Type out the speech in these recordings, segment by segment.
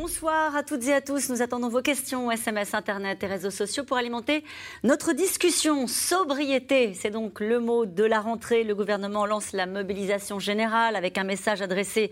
Bonsoir à toutes et à tous. Nous attendons vos questions, SMS, Internet et réseaux sociaux pour alimenter notre discussion. Sobriété, c'est donc le mot de la rentrée. Le gouvernement lance la mobilisation générale avec un message adressé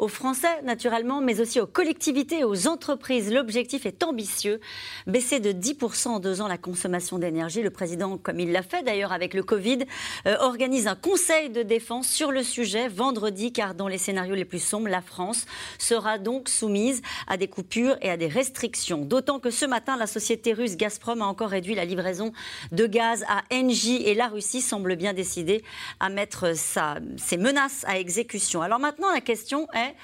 aux Français, naturellement, mais aussi aux collectivités aux entreprises. L'objectif est ambitieux. Baisser de 10% en deux ans la consommation d'énergie. Le président, comme il l'a fait d'ailleurs avec le Covid, euh, organise un conseil de défense sur le sujet vendredi, car dans les scénarios les plus sombres, la France sera donc soumise à des coupures et à des restrictions. D'autant que ce matin, la société russe Gazprom a encore réduit la livraison de gaz à Engie et la Russie semble bien décidée à mettre ses menaces à exécution. Alors maintenant, la question est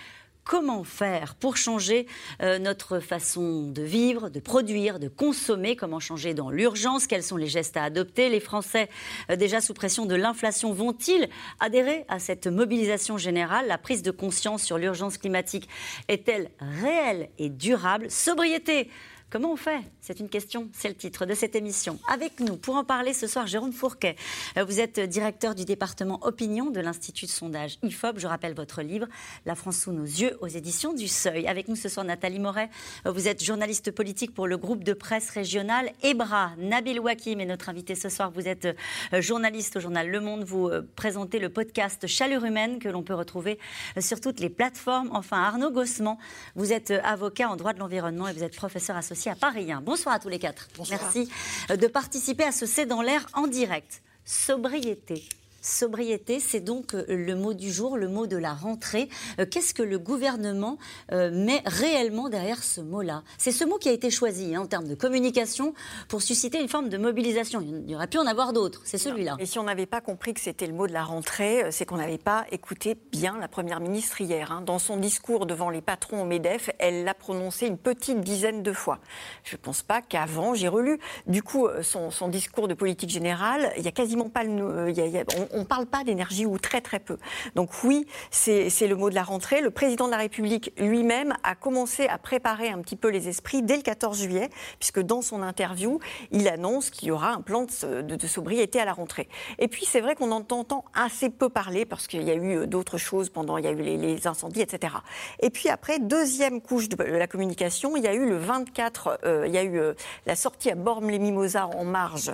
comment faire pour changer euh, notre façon de vivre, de produire, de consommer, comment changer dans l'urgence, quels sont les gestes à adopter. Les Français, euh, déjà sous pression de l'inflation, vont-ils adhérer à cette mobilisation générale? La prise de conscience sur l'urgence climatique est-elle réelle et durable? Sobriété Comment on fait? C'est une question, c'est le titre de cette émission. Avec nous, pour en parler ce soir, Jérôme Fourquet. Euh, vous êtes directeur du département Opinion de l'Institut de sondage IFOP. Je rappelle votre livre, La France sous nos yeux, aux éditions du Seuil. Avec nous ce soir, Nathalie Moret. Euh, vous êtes journaliste politique pour le groupe de presse régional EBRA. Nabil Wakim est notre invité ce soir. Vous êtes euh, journaliste au journal Le Monde. Vous présentez le podcast Chaleur humaine que l'on peut retrouver sur toutes les plateformes. Enfin, Arnaud Gossement, vous êtes avocat en droit de l'environnement et vous êtes professeur associé à Paris. Bonsoir à tous les quatre. Merci euh, de participer à ce C'est dans l'air en direct. Sobriété. Sobriété, c'est donc euh, le mot du jour, le mot de la rentrée. Euh, qu'est-ce que le gouvernement euh, met réellement derrière ce mot-là? C'est ce mot qui a été choisi hein, en termes de communication pour susciter une forme de mobilisation. Il y aurait pu en avoir d'autres, c'est celui-là. Et si on n'avait pas compris que c'était le mot de la rentrée, c'est qu'on n'avait pas écouté bien la Première ministre hier. Hein. Dans son discours devant les patrons au MEDEF, elle l'a prononcé une petite dizaine de fois. Je ne pense pas qu'avant, j'ai relu du coup son, discours de politique générale, il n'y a quasiment pas le... Il y a, on ne parle pas d'énergie ou très très peu. Donc oui, c'est le mot de la rentrée. Le président de la République lui-même a commencé à préparer un petit peu les esprits dès le 14 juillet, puisque dans son interview, il annonce qu'il y aura un plan de, sobriété à la rentrée. Et puis c'est vrai qu'on entend assez peu parler, parce qu'il y a eu d'autres choses pendant, il y a eu les, incendies, etc. Et puis après, deuxième couche de la communication, il y a eu le 24, euh, il y a eu euh, la sortie à Bormes-les-Mimosas en marge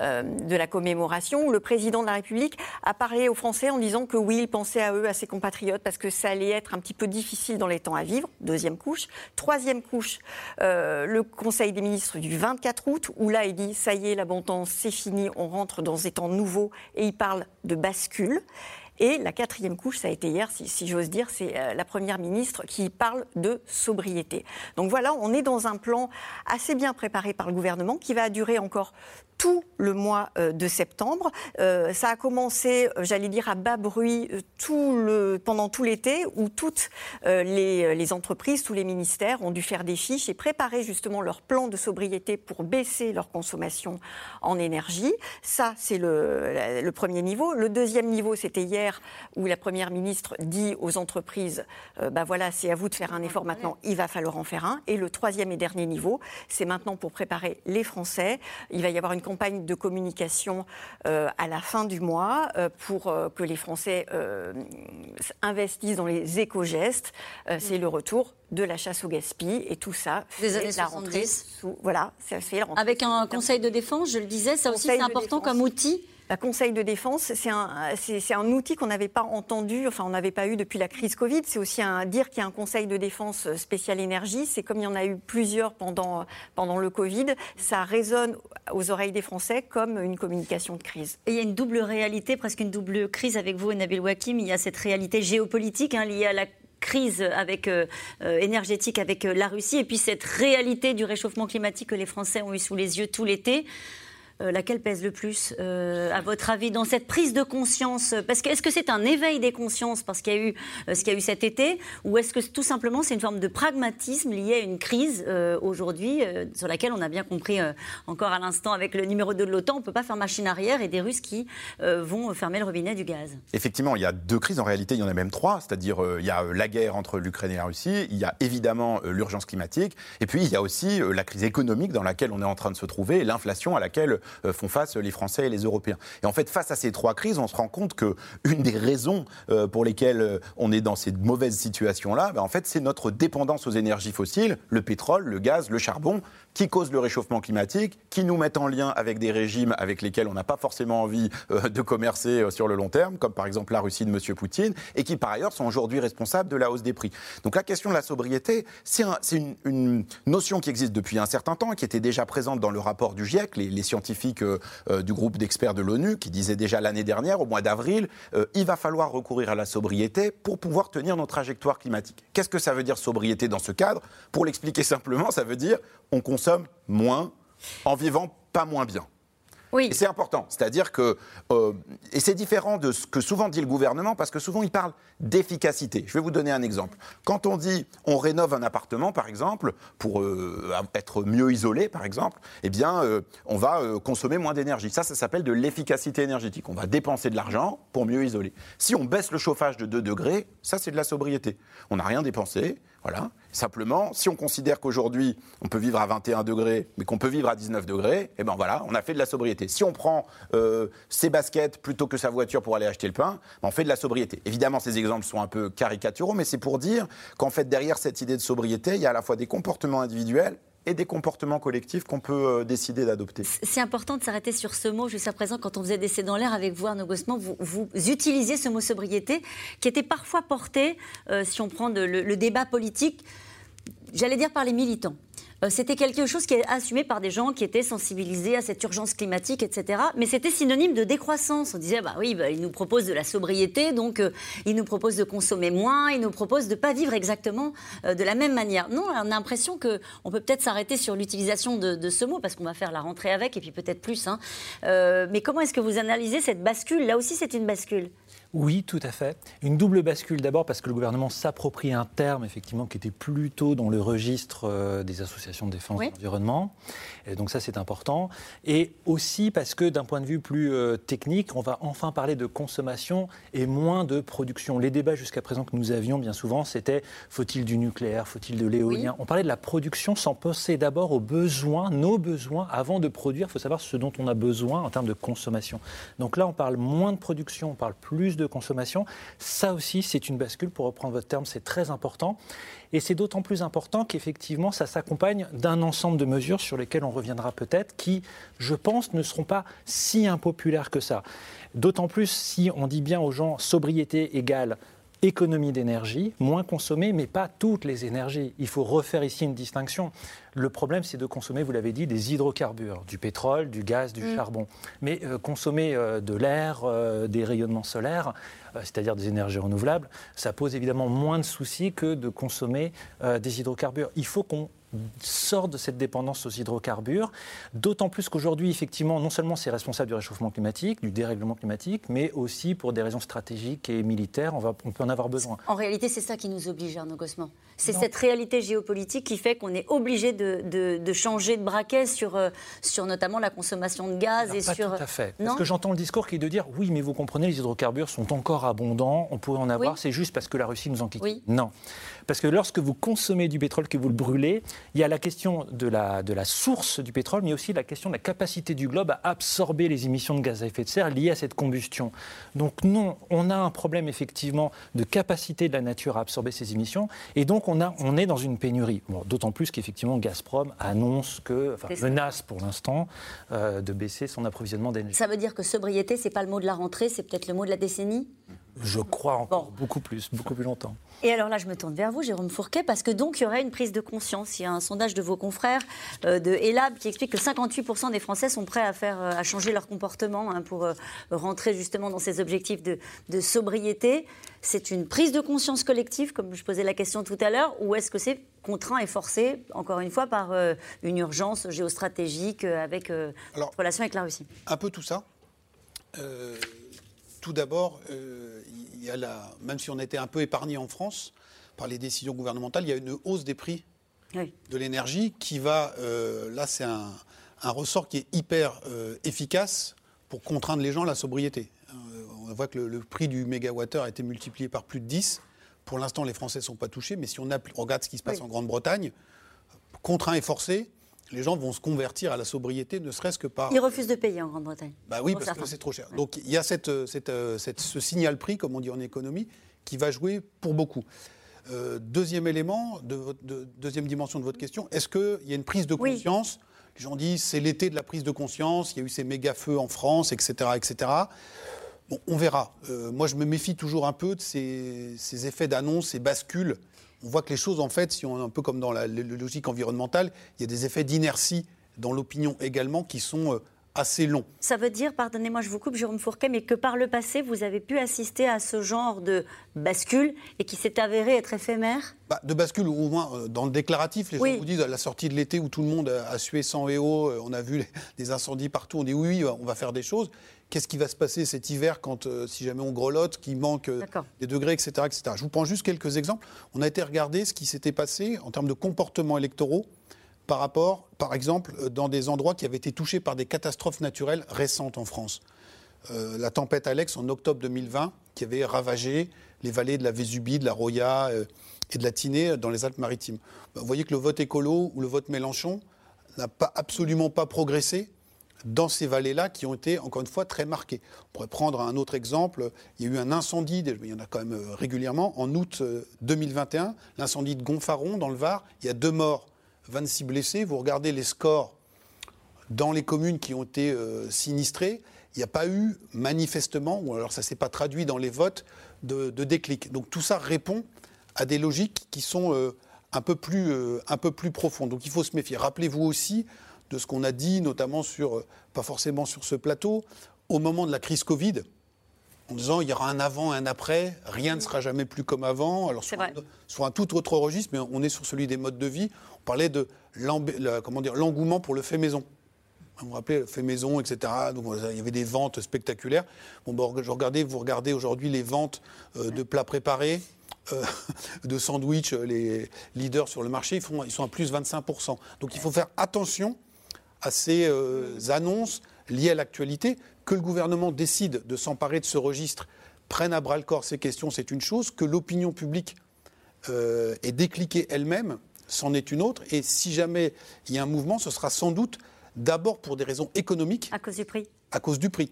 euh, de la commémoration, où le président de la République a parlé aux Français en disant que oui, il pensait à eux, à ses compatriotes, parce que ça allait être un petit peu difficile dans les temps à vivre. Deuxième couche. Troisième couche, euh, le Conseil des ministres du 24 août, où là, il dit ça y est, l'abondance, c'est fini, on rentre dans des temps nouveaux, et il parle de bascule. Et la quatrième couche, ça a été hier, si, j'ose dire, c'est euh, la Première ministre qui parle de sobriété. Donc voilà, on est dans un plan assez bien préparé par le gouvernement qui va durer encore tout le mois euh, de septembre. Euh, ça a commencé, euh, j'allais dire, à bas bruit pendant tout l'été, où toutes les, entreprises, tous les ministères ont dû faire des fiches et préparer justement leur plan de sobriété pour baisser leur consommation en énergie. Ça, c'est le, premier niveau. Le deuxième niveau, c'était hier, où la Première ministre dit aux entreprises, bah voilà, c'est à vous de faire un effort maintenant, il va falloir en faire un. Et le troisième et dernier niveau, c'est maintenant pour préparer les Français. Il va y avoir une campagne de communication euh, à la fin du mois euh, pour euh, que les Français investissent dans les éco-gestes. C'est le retour de la chasse au gaspillage et tout ça des années la rentrée voilà ça fait la rentrée avec un conseil de défense je le disais ça aussi c'est important comme outil la Conseil de défense, c'est un, outil qu'on n'avait pas entendu, enfin on n'avait pas eu depuis la crise Covid. C'est aussi un, dire qu'il y a un Conseil de défense spécial énergie. C'est comme il y en a eu plusieurs pendant, le Covid. Ça résonne aux oreilles des Français comme une communication de crise. Il y a une double réalité, presque une double crise avec vous, Nabil Wakim. Il y a cette réalité géopolitique hein, liée à la crise euh, euh, énergétique avec euh, la Russie et puis cette réalité du réchauffement climatique que les Français ont eu sous les yeux tout l'été. Euh, laquelle pèse le plus, euh, à votre avis, dans cette prise de conscience? Parce que est-ce que c'est un éveil des consciences parce qu'il y a eu euh, ce qu'il y a eu cet été, ou est-ce que tout simplement c'est une forme de pragmatisme lié à une crise aujourd'hui sur laquelle on a bien compris encore à l'instant avec le numéro 2 de l'OTAN, on ne peut pas faire machine arrière et des Russes qui vont fermer le robinet du gaz. Effectivement, il y a deux crises. En réalité, il y en a même trois. C'est-à-dire, il y a la guerre entre l'Ukraine et la Russie, il y a évidemment l'urgence climatique, et puis il y a aussi la crise économique dans laquelle on est en train de se trouver, l'inflation à laquelle font face les Français et les Européens. Et en fait, face à ces trois crises, on se rend compte que une des raisons euh, pour lesquelles euh, on est dans ces mauvaises situations-là, ben, en fait, c'est notre dépendance aux énergies fossiles, le pétrole, le gaz, le charbon, qui causent le réchauffement climatique, qui nous mettent en lien avec des régimes avec lesquels on n'a pas forcément envie de commercer sur le long terme, comme par exemple la Russie de M. Poutine, et qui par ailleurs sont aujourd'hui responsables de la hausse des prix. Donc la question de la sobriété, c'est une, notion qui existe depuis un certain temps, qui était déjà présente dans le rapport du GIEC, les, scientifiques euh, euh, du groupe d'experts de l'ONU qui disait déjà l'année dernière, au mois d'avril, euh, il va falloir recourir à la sobriété pour pouvoir tenir nos trajectoires climatiques. Qu'est-ce que ça veut dire sobriété dans ce cadre? Pour l'expliquer simplement, ça veut dire on consomme moins en vivant pas moins bien. Oui. C'est important. C'est-à-dire que. Euh, et c'est différent de ce que souvent dit le gouvernement, parce que souvent il parle d'efficacité. Je vais vous donner un exemple. Quand on dit on rénove un appartement, par exemple, pour euh, être mieux isolé, par exemple, eh bien, euh, on va consommer moins d'énergie. Ça, ça s'appelle de l'efficacité énergétique. On va dépenser de l'argent pour mieux isoler. Si on baisse le chauffage de 2 degrés, ça, c'est de la sobriété. On n'a rien dépensé. Voilà. Simplement, si on considère qu'aujourd'hui, on peut vivre à 21 degrés, mais qu'on peut vivre à 19 degrés, eh ben voilà, on a fait de la sobriété. Si on prend euh, ses baskets plutôt que sa voiture pour aller acheter le pain, ben on fait de la sobriété. Évidemment, ces exemples sont un peu caricaturaux, mais c'est pour dire qu'en fait, derrière cette idée de sobriété, il y a à la fois des comportements individuels et des comportements collectifs qu'on peut euh, décider d'adopter. C'est important de s'arrêter sur ce mot. Jusqu'à présent, quand on faisait des dans l'air avec vous, Arnaud vous, vous, utilisiez ce mot sobriété qui était parfois porté, euh, si on prend le débat politique, j'allais dire par les militants. Euh, c'était quelque chose qui est assumé par des gens qui étaient sensibilisés à cette urgence climatique, etc. Mais c'était synonyme de décroissance. On disait, bah oui, bah, il nous propose de la sobriété, donc euh, il nous propose de consommer moins, il nous propose de ne pas vivre exactement euh, de la même manière. Non, on a l'impression qu'on peut peut-être s'arrêter sur l'utilisation de, ce mot, parce qu'on va faire la rentrée avec, et puis peut-être plus. Hein. mais comment est-ce que vous analysez cette bascule? Là aussi, c'est une bascule. Oui, tout à fait. Une double bascule d'abord parce que le gouvernement s'approprie un terme effectivement qui était plutôt dans le registre euh, des associations de défense de l'environnement. Et donc ça c'est important. Et aussi parce que d'un point de vue plus euh, technique, on va enfin parler de consommation et moins de production. Les débats jusqu'à présent que nous avions bien souvent, c'était faut-il du nucléaire, faut-il de l'éolien? On parlait de la production sans penser d'abord aux besoins, nos besoins, avant de produire. Il faut savoir ce dont on a besoin en termes de consommation. Donc là, on parle moins de production, on parle plus de consommation. Ça aussi, c'est une bascule, pour reprendre votre terme, c'est très important. Et c'est d'autant plus important qu'effectivement, ça s'accompagne d'un ensemble de mesures sur lesquelles on reviendra peut-être, qui, je pense, ne seront pas si impopulaires que ça. D'autant plus si on dit bien aux gens sobriété égale économie d'énergie, moins consommer, mais pas toutes les énergies. Il faut refaire ici une distinction. Le problème, c'est de consommer, vous l'avez dit, des hydrocarbures, du pétrole, du gaz, du mm. charbon. Mais euh, consommer euh, de l'air, euh, des rayonnements solaires, c'est-à-dire des énergies renouvelables, ça pose évidemment moins de soucis que de consommer des hydrocarbures. Il faut qu'on sort de cette dépendance aux hydrocarbures, d'autant plus qu'aujourd'hui, effectivement, non seulement c'est responsable du réchauffement climatique, du dérèglement climatique, mais aussi pour des raisons stratégiques et militaires, on, va, on peut en avoir besoin. En réalité, c'est ça qui nous oblige, Arnaud Gossement. C'est cette réalité géopolitique qui fait qu'on est obligé de, de, changer de braquet sur, euh, sur notamment la consommation de gaz et pas sur... Tout à fait. Parce que j'entends le discours qui est de dire oui, mais vous comprenez, les hydrocarbures sont encore abondants, on pourrait en avoir, c'est juste parce que la Russie nous en quitte. Oui. Non. Parce que lorsque vous consommez du pétrole, que vous le brûlez, il y a la question de la, de la source du pétrole, mais aussi la question de la capacité du globe à absorber les émissions de gaz à effet de serre liées à cette combustion. Donc non, on a un problème effectivement de capacité de la nature à absorber ces émissions, et donc on, a, on est dans une pénurie. D'autant plus qu'effectivement Gazprom annonce que, enfin menace pour l'instant, euh, de baisser son approvisionnement d'énergie. Ça veut dire que sobriété, c'est pas le mot de la rentrée, c'est peut-être le mot de la décennie? Je crois encore beaucoup plus, beaucoup plus longtemps. Et alors là, je me tourne vers vous, Jérôme Fourquet, parce que donc il y aurait une prise de conscience. Il y a un sondage de vos confrères euh, de Elab qui explique que 58% des Français sont prêts à, faire, euh, à changer leur comportement hein, pour euh, rentrer justement dans ces objectifs de, de sobriété. C'est une prise de conscience collective, comme je posais la question tout à l'heure, ou est-ce que c'est contraint et forcé, encore une fois, par une urgence géostratégique avec Alors, relation avec la Russie? Un peu tout ça. Tout d'abord, même si on était un peu épargné en France par les décisions gouvernementales, il y a une hausse des prix de l'énergie qui va, euh, là c'est un, ressort qui est hyper euh, efficace pour contraindre les gens à la sobriété. Euh, on voit que le, prix du mégawattheure a été multiplié par plus de 10. Pour l'instant, les Français ne sont pas touchés, mais si on, regarde ce qui se passe en Grande-Bretagne, contraint et forcé, les gens vont se convertir à la sobriété, ne serait-ce que par. Ils refusent de payer en Grande-Bretagne. Bah oui, parce que c'est trop cher. Donc il y a cette, ce signal prix, comme on dit en économie, qui va jouer pour beaucoup. Euh, deuxième élément, de, deuxième dimension de votre question, est-ce qu'il y a une prise de conscience? Les gens disent c'est l'été de la prise de conscience, il y a eu ces méga feux en France, etc. etc. Bon, on verra. Euh, moi, je me méfie toujours un peu de ces, ces effets d'annonce, ces bascules on voit que les choses, en fait, si on est un peu comme dans la, logique environnementale, il y a des effets d'inertie dans l'opinion également qui sont euh, assez longs. Ça veut dire, pardonnez-moi, je vous coupe, Jérôme Fourquet, mais que par le passé, vous avez pu assister à ce genre de bascule et qui s'est avéré être éphémère? Bah, De bascule, ou au moins euh, dans le déclaratif, les gens vous disent à la sortie de l'été où tout le monde a sué sans et eau, euh, on a vu des incendies partout, on dit oui, oui, on va faire des choses. Qu'est-ce qui va se passer cet hiver quand, euh, si jamais on grelotte, qu'il manque des degrés, etc., etc. Je vous prends juste quelques exemples. On a été regarder ce qui s'était passé en termes de comportements électoraux par rapport, par exemple, dans des endroits qui avaient été touchés par des catastrophes naturelles récentes en France. la tempête Alex en octobre 2020, qui avait ravagé les vallées de la Vésubie, de la Roya euh, et de la Tinée dans les Alpes-Maritimes. Bah, vous voyez que le vote écolo ou le vote Mélenchon n'a pas, absolument pas progressé dans ces vallées-là qui ont été, encore une fois, très marquées. On pourrait prendre un autre exemple. Il y a eu un incendie, il y en a quand même euh, régulièrement, en août 2021, euh, l'incendie de Gonfaron, dans le Var. Il y a deux morts, 26 blessés. Vous regardez les scores dans les communes qui ont été sinistrées. Il n'y a pas eu, manifestement, ou alors ça ne s'est pas traduit dans les votes, de, déclic. Donc tout ça répond à des logiques qui sont euh, un, peu plus, euh, un peu plus profondes. Donc il faut se méfier. Rappelez-vous aussi de ce qu'on a dit, notamment sur, euh, pas forcément sur ce plateau, au moment de la crise Covid, en disant il y aura un avant et un après, rien ne sera jamais plus comme avant. Alors sur un, sur un, tout autre registre, mais on est sur celui des modes de vie. On parlait de l'engouement pour le fait maison. Vous vous rappelez, fait maison, etc. Donc, il y avait des ventes spectaculaires. Bon, bah, je regardais, vous regardez aujourd'hui les ventes euh, de plats préparés, euh, de sandwichs, euh, les leaders sur le marché, ils, font, ils sont à plus 25%. Donc il faut faire attention à ces annonces liées à l'actualité. Que le gouvernement décide de s'emparer de ce registre, prenne à bras le corps ces questions, c'est une chose. Que l'opinion publique ait décliqué elle-même, c'en est une autre. Et si jamais il y a un mouvement, ce sera sans doute D'abord pour des raisons économiques. À cause du prix. À cause du prix.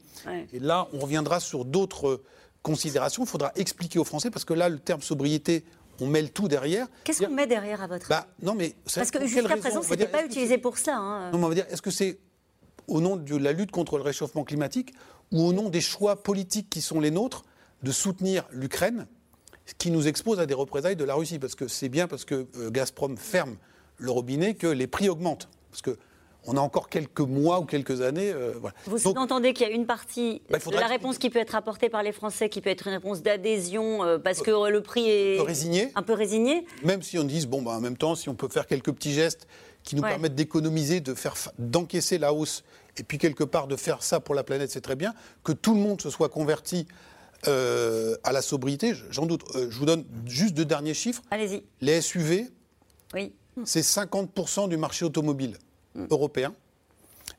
Et là, on reviendra sur d'autres considérations. Il faudra expliquer aux Français, parce que là, le terme sobriété, on met le tout derrière. Qu'est-ce qu'on met derrière à votre bah, non, mais Parce que jusqu'à présent, ce n'était pas utilisé pour ça. Hein. Non, mais on va dire, est-ce que c'est au nom de la lutte contre le réchauffement climatique ou au nom des choix politiques qui sont les nôtres de soutenir l'Ukraine, qui nous expose à des représailles de la Russie? Parce que c'est bien parce que euh, Gazprom ferme le robinet que les prix augmentent. Parce que on a encore quelques mois ou quelques années. Euh, Vous entendez qu'il y a une partie bah, de la réponse qui peut être apportée par les Français, qui peut être une réponse d'adhésion euh, parce que le prix est un peu résigné. Même si on dise, bon, bah, en même temps, si on peut faire quelques petits gestes qui nous permettent d'économiser, de faire, d'encaisser la hausse, et puis quelque part de faire ça pour la planète, c'est très bien. Que tout le monde se soit converti euh, à la sobriété, j'en doute. je vous donne juste deux derniers chiffres. Allez-y. Les SUV, oui. c'est 50% du marché automobile. Mm. européens.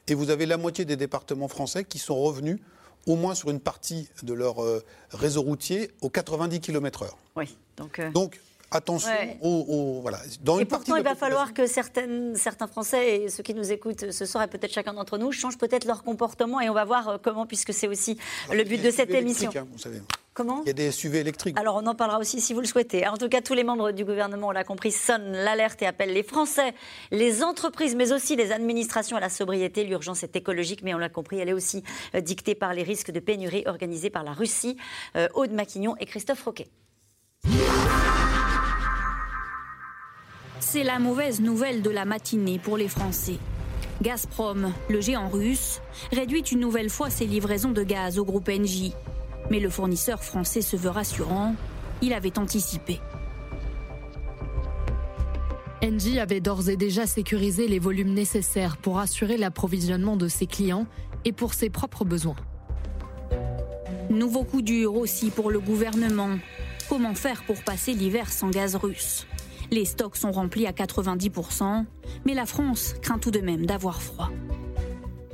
Et vous avez la moitié des départements français qui sont revenus au moins sur une partie de leur euh, réseau routier aux 90 km/h. Oui, donc. Euh, donc attention aux, voilà. Dans et pourtant, il va falloir que certaines, certains Français et ceux qui nous écoutent ce soir et peut-être chacun d'entre nous changent peut-être leur comportement et on va voir euh, comment, puisque c'est aussi le but de cette émission. Hein, vous savez. Comment Il y a des SUV électriques. Alors on en parlera aussi si vous le souhaitez. En tout cas, tous les membres du gouvernement, on l'a compris, sonnent l'alerte et appellent les Français, les entreprises, mais aussi les administrations à la sobriété. L'urgence est écologique, mais on l'a compris, elle est aussi euh, dictée par les risques de pénurie organisés par la Russie. Euh, Aude Maquignon et Christophe Roquet. C'est la mauvaise nouvelle de la matinée pour les Français. Gazprom, le géant russe, réduit une nouvelle fois ses livraisons de gaz au groupe Engie. Mais le fournisseur français se veut rassurant, il avait anticipé. Engie avait d'ores et déjà sécurisé les volumes nécessaires pour assurer l'approvisionnement de ses clients et pour ses propres besoins. Nouveau coup dur aussi pour le gouvernement. Comment faire pour passer l'hiver sans gaz russe? Les stocks sont remplis à 90%, mais la France craint tout de même d'avoir froid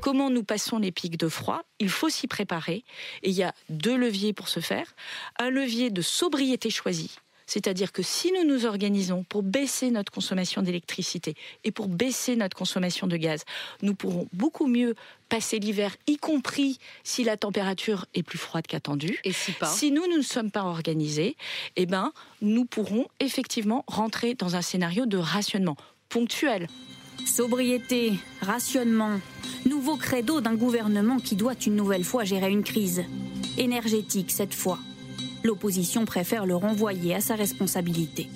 comment nous passons les pics de froid? Il faut s'y préparer. Et il y a deux leviers pour ce faire. Un levier de sobriété choisie. C'est-à-dire que si nous nous organisons pour baisser notre consommation d'électricité et pour baisser notre consommation de gaz, nous pourrons beaucoup mieux passer l'hiver, y compris si la température est plus froide qu'attendue. Et si pas Si nous, nous ne sommes pas organisés, eh ben, nous pourrons effectivement rentrer dans un scénario de rationnement ponctuel. Sobriété, rationnement, nouveau credo d'un gouvernement qui doit une nouvelle fois gérer une crise. Énergétique cette fois. L'opposition préfère le renvoyer à sa responsabilité.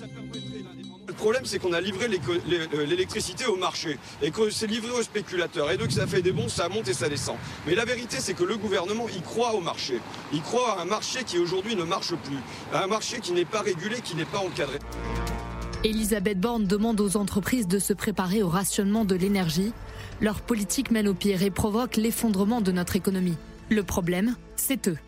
Le problème, c'est qu'on a livré l'électricité au marché et que c'est livré aux spéculateurs. Et donc, ça fait des bons, ça monte et ça descend. Mais la vérité, c'est que le gouvernement, il croit au marché. Il croit à un marché qui aujourd'hui ne marche plus. À un marché qui n'est pas régulé, qui n'est pas encadré. Elisabeth Borne demande aux entreprises de se préparer au rationnement de l'énergie. Leur politique mène au pire et provoque l'effondrement de notre économie. Le problème, c'est eux.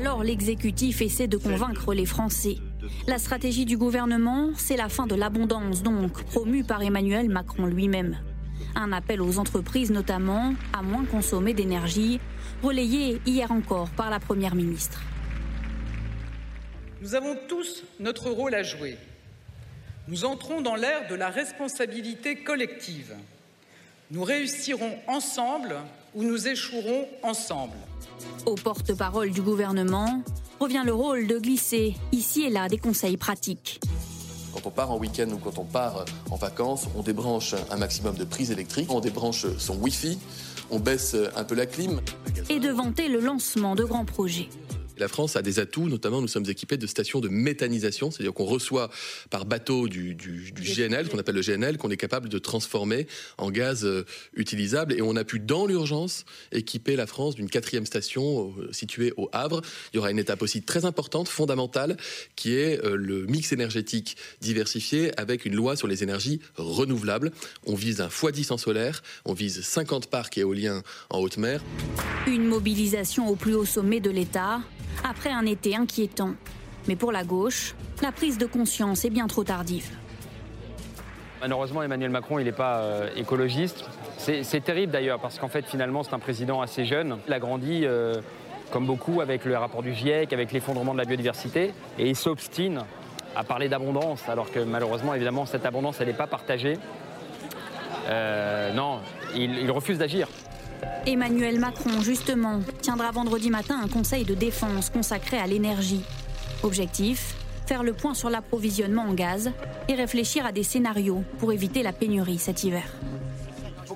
Alors l'exécutif essaie de convaincre les Français. La stratégie du gouvernement, c'est la fin de l'abondance, donc promue par Emmanuel Macron lui-même. Un appel aux entreprises notamment à moins consommer d'énergie, relayé hier encore par la Première ministre. Nous avons tous notre rôle à jouer. Nous entrons dans l'ère de la responsabilité collective. Nous réussirons ensemble ou nous échouerons ensemble. Au porte-parole du gouvernement revient le rôle de glisser ici et là des conseils pratiques. Quand on part en week-end ou quand on part en vacances, on débranche un maximum de prises électriques, on débranche son Wi-Fi, on baisse un peu la clim. Et de vanter le lancement de grands projets. La France a des atouts, notamment nous sommes équipés de stations de méthanisation, c'est-à-dire qu'on reçoit par bateau du, GNL, qu'on appelle le GNL, qu'on est capable de transformer en gaz euh, utilisable. Et on a pu, dans l'urgence, équiper la France d'une quatrième station euh, située au Havre. Il y aura une étape aussi très importante, fondamentale, qui est euh, le mix énergétique diversifié avec une loi sur les énergies renouvelables. On vise un x10 en solaire, on vise 50 parcs éoliens en haute mer. Une mobilisation au plus haut sommet de l'État après un été inquiétant. Mais pour la gauche, la prise de conscience est bien trop tardive. Malheureusement, Emmanuel Macron, il n'est pas euh, écologiste. C'est terrible d'ailleurs, parce qu'en fait, finalement, c'est un président assez jeune. Il a grandi, euh, comme beaucoup, avec le rapport du GIEC, avec l'effondrement de la biodiversité, et il s'obstine à parler d'abondance, alors que malheureusement, évidemment, cette abondance, elle n'est pas partagée. Euh, non, il refuse d'agir. Emmanuel Macron, justement, tiendra vendredi matin un conseil de défense consacré à l'énergie. Objectif faire le point sur l'approvisionnement en gaz et réfléchir à des scénarios pour éviter la pénurie cet hiver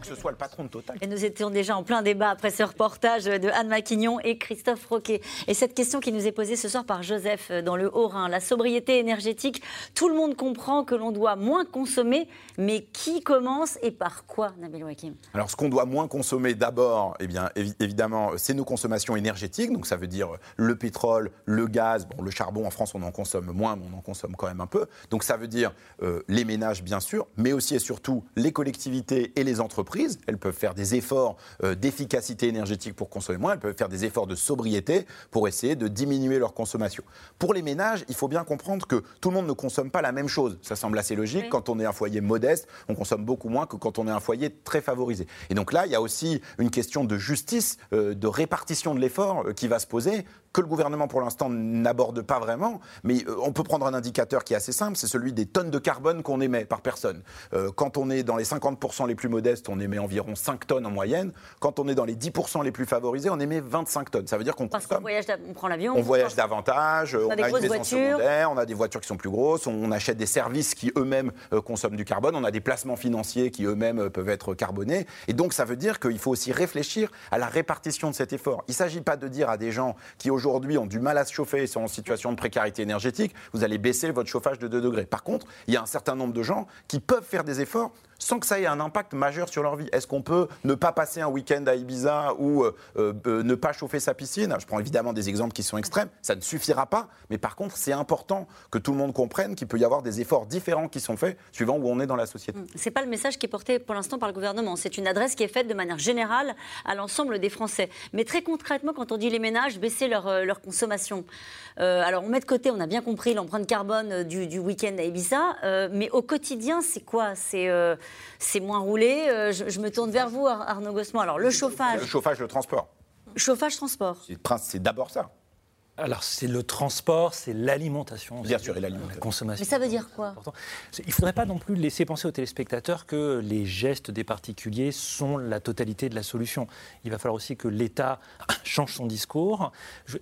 que ce soit le patron de Total. Et nous étions déjà en plein débat après ce reportage de Anne Maquignon et Christophe Roquet. Et cette question qui nous est posée ce soir par Joseph dans le Haut-Rhin, la sobriété énergétique, tout le monde comprend que l'on doit moins consommer, mais qui commence et par quoi, Nabil Wakim? Alors, ce qu'on doit moins consommer d'abord, eh bien, évidemment, c'est nos consommations énergétiques. Donc, ça veut dire le pétrole, le gaz. Bon, le charbon, en France, on en consomme moins, mais on en consomme quand même un peu. Donc, ça veut dire euh, les ménages, bien sûr, mais aussi et surtout les collectivités et les entreprises elles peuvent faire des efforts euh, d'efficacité énergétique pour consommer moins, elles peuvent faire des efforts de sobriété pour essayer de diminuer leur consommation. Pour les ménages, il faut bien comprendre que tout le monde ne consomme pas la même chose. Ça semble assez logique. Quand on est un foyer modeste, on consomme beaucoup moins que quand on est un foyer très favorisé. Et donc là, il y a aussi une question de justice, euh, de répartition de l'effort euh, qui va se poser que le gouvernement pour l'instant n'aborde pas vraiment, mais euh, on peut prendre un indicateur qui est assez simple, c'est celui des tonnes de carbone qu'on émet par personne. Euh, quand on est dans les 50% les plus modestes, on émet environ 5 tonnes en moyenne. Quand on est dans les 10% les plus favorisés, on émet 25 tonnes. Ça veut dire qu'on voyage, on prend l'avion. On, voyage davantage, on, a, des voitures. on a des voitures qui sont plus grosses, on achète des services qui eux-mêmes euh, consomment du carbone, on a des placements financiers qui eux-mêmes peuvent être carbonés. Et donc ça veut dire qu'il faut aussi réfléchir à la répartition de cet effort. Il ne s'agit pas de dire à des gens qui aujourd'hui ont du mal à se chauffer et sont en situation de précarité énergétique, vous allez baisser votre chauffage de 2 degrés. Par contre, il y a un certain nombre de gens qui peuvent faire des efforts sans que ça ait un impact majeur sur leur vie. Est-ce qu'on peut ne pas passer un week-end à Ibiza ou euh, euh, ne pas chauffer sa piscine? Je prends évidemment des exemples qui sont extrêmes, ça ne suffira pas, mais par contre, c'est important que tout le monde comprenne qu'il peut y avoir des efforts différents qui sont faits suivant où on est dans la société. Hum, Ce n'est pas le message qui est porté pour l'instant par le gouvernement, c'est une adresse qui est faite de manière générale à l'ensemble des Français. Mais très concrètement, quand on dit les ménages, baisser leur, euh, leur consommation. alors on met de côté, on a bien compris l'empreinte carbone du, du week-end à Ibiza, mais au quotidien, c'est quoi? C'est c'est moins roulé. Euh, je, me tourne vers vous, Arnaud Gossement. Alors, le chauffage. Le chauffage, le transport. Chauffage, transport. C'est d'abord ça. Alors, c'est le transport, c'est l'alimentation. Bien sûr, et l'alimentation. La consommation. Mais ça veut dire quoi? Il ne faudrait pas non plus laisser penser aux téléspectateurs que les gestes des particuliers sont la totalité de la solution. Il va falloir aussi que l'État change son discours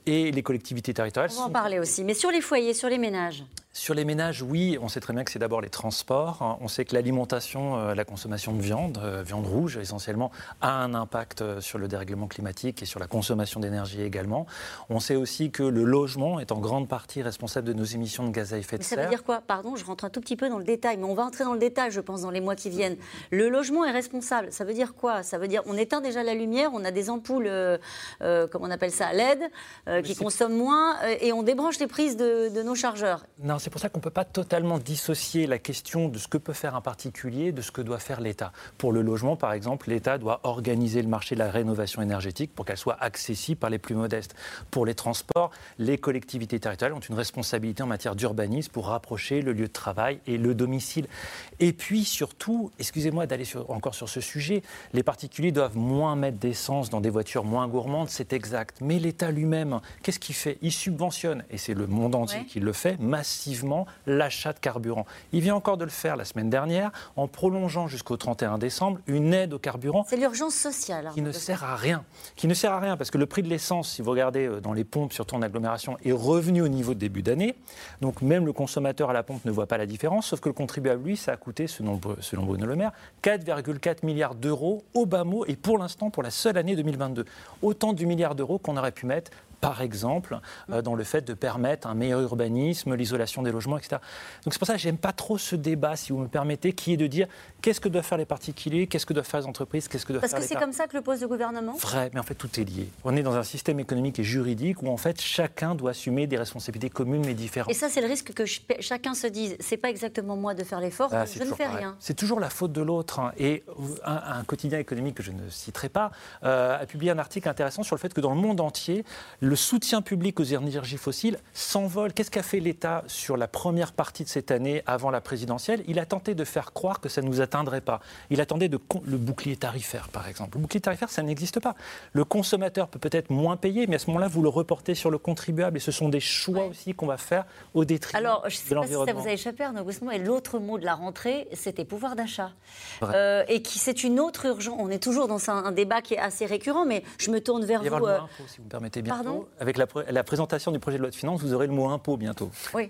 et les collectivités territoriales. On va en parler aussi. Mais sur les foyers, sur les ménages sur les ménages, oui, on sait très bien que c'est d'abord les transports. On sait que l'alimentation, euh, la consommation de viande, euh, viande rouge essentiellement, a un impact euh, sur le dérèglement climatique et sur la consommation d'énergie également. On sait aussi que le logement est en grande partie responsable de nos émissions de gaz à effet de serre. Ça veut dire quoi? Pardon, je rentre un tout petit peu dans le détail, mais on va entrer dans le détail, je pense, dans les mois qui viennent. Le logement est responsable. Ça veut dire quoi? Ça veut dire on éteint déjà la lumière, on a des ampoules, euh, comme on appelle ça, LED, qui consomment moins, et on débranche les prises de, de nos chargeurs. Non, c'est pour ça qu'on ne peut pas totalement dissocier la question de ce que peut faire un particulier de ce que doit faire l'État. Pour le logement, par exemple, l'État doit organiser le marché de la rénovation énergétique pour qu'elle soit accessible par les plus modestes. Pour les transports, les collectivités territoriales ont une responsabilité en matière d'urbanisme pour rapprocher le lieu de travail et le domicile. Et puis surtout, excusez-moi d'aller encore sur ce sujet, les particuliers doivent moins mettre d'essence dans des voitures moins gourmandes, c'est exact. Mais l'État lui-même, qu'est-ce qu'il fait? Il subventionne, et c'est le monde entier qui le fait, massivement l'achat de carburant. Il vient encore de le faire la semaine dernière en prolongeant jusqu'au 31 décembre une aide au carburant. C'est l'urgence sociale. Hein, qui ne sert à rien. Qui ne sert à rien parce que le prix de l'essence, si vous regardez euh, dans les pompes, surtout en agglomération, est revenu au niveau de début d'année. Donc même le consommateur à la pompe ne voit pas la différence, sauf que le contribuable, lui, ça a coûté, selon, Bruno Le Maire, 4,4 milliards d'euros au bas mot et pour l'instant pour la seule année 2022. Autant du milliard d'euros qu'on aurait pu mettre par exemple, euh, dans le fait de permettre un meilleur urbanisme, l'isolation des logements, etc. Donc c'est pour ça que j'aime pas trop ce débat, si vous me permettez, qui est de dire qu'est-ce que doivent faire les particuliers, qu'est-ce que doivent faire les entreprises, qu'est-ce que doivent Parce faire que c'est comme ça que le pose le gouvernement? Vrai, mais en fait tout est lié. On est dans un système économique et juridique où en fait chacun doit assumer des responsabilités communes mais différentes. Et ça c'est le risque que chacun se dise c'est pas exactement moi de faire l'effort, ah, je ne fais rien. C'est toujours la faute de l'autre. Hein. Et un, quotidien économique que je ne citerai pas euh, a publié un article intéressant sur le fait que dans le monde entier, le soutien public aux énergies fossiles s'envole. Qu'est-ce qu'a fait l'État sur la première partie de cette année avant la présidentielle? Il a tenté de faire croire que ça ne nous atteindrait pas. Il attendait de le bouclier tarifaire, par exemple. Le bouclier tarifaire, ça n'existe pas. Le consommateur peut peut-être moins payer, mais à ce moment-là, vous le reportez sur le contribuable. Et ce sont des choix aussi qu'on va faire au détriment Alors, je sais pas si ça vous a échappé, Arnaud et l'autre mot de la rentrée, c'était pouvoir d'achat. Euh, et qui c'est une autre urgence. On est toujours dans un, débat qui est assez récurrent, mais je me tourne vers Il vous. Le euh, si vous me permettez bien. Pardon? Avec la, la présentation du projet de loi de finances, vous aurez le mot impôt bientôt. Oui,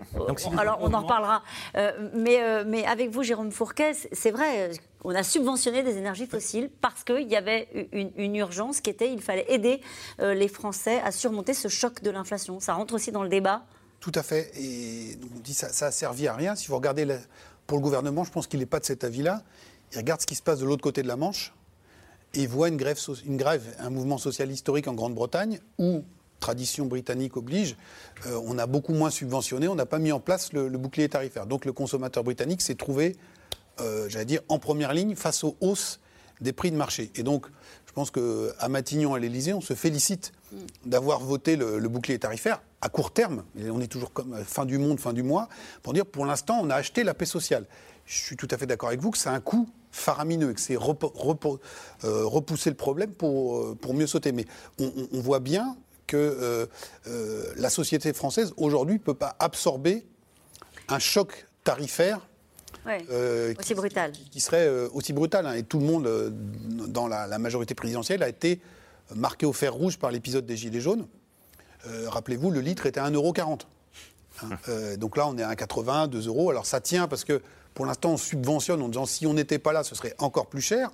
alors on en reparlera. Euh, mais, euh, mais avec vous, Jérôme Fourquet, c'est vrai, on a subventionné des énergies fossiles parce qu'il y avait une, urgence qui était il fallait aider euh, les Français à surmonter ce choc de l'inflation. Ça rentre aussi dans le débat Tout à fait. Et on dit ça, ça a servi à rien. Si vous regardez pour le gouvernement, je pense qu'il n'est pas de cet avis-là. Il regarde ce qui se passe de l'autre côté de la Manche et voit une grève, une grève, un mouvement social historique en Grande-Bretagne où tradition britannique oblige, euh, on a beaucoup moins subventionné, on n'a pas mis en place le, bouclier tarifaire. Donc le consommateur britannique s'est trouvé, euh, j'allais dire, en première ligne face aux hausses des prix de marché. Et donc, je pense qu'à Matignon, à l'Élysée, on se félicite d'avoir voté le, bouclier tarifaire à court terme. on est toujours comme euh, fin du monde, fin du mois, pour dire pour l'instant, on a acheté la paix sociale. Je suis tout à fait d'accord avec vous que c'est un coût faramineux, que c'est repousser le problème pour mieux sauter. Mais on voit bien que la société française, aujourd'hui, ne peut pas absorber un choc tarifaire aussi brutal. Qui, serait aussi brutal. Hein. Et tout le monde, dans la, majorité présidentielle, a été marqué au fer rouge par l'épisode des Gilets jaunes. Rappelez-vous, le litre était à 1,40€. Hein. donc là, on est à 1,80€, 2 euros. Alors ça tient parce que pour l'instant, on subventionne en disant si on n'était pas là, ce serait encore plus cher.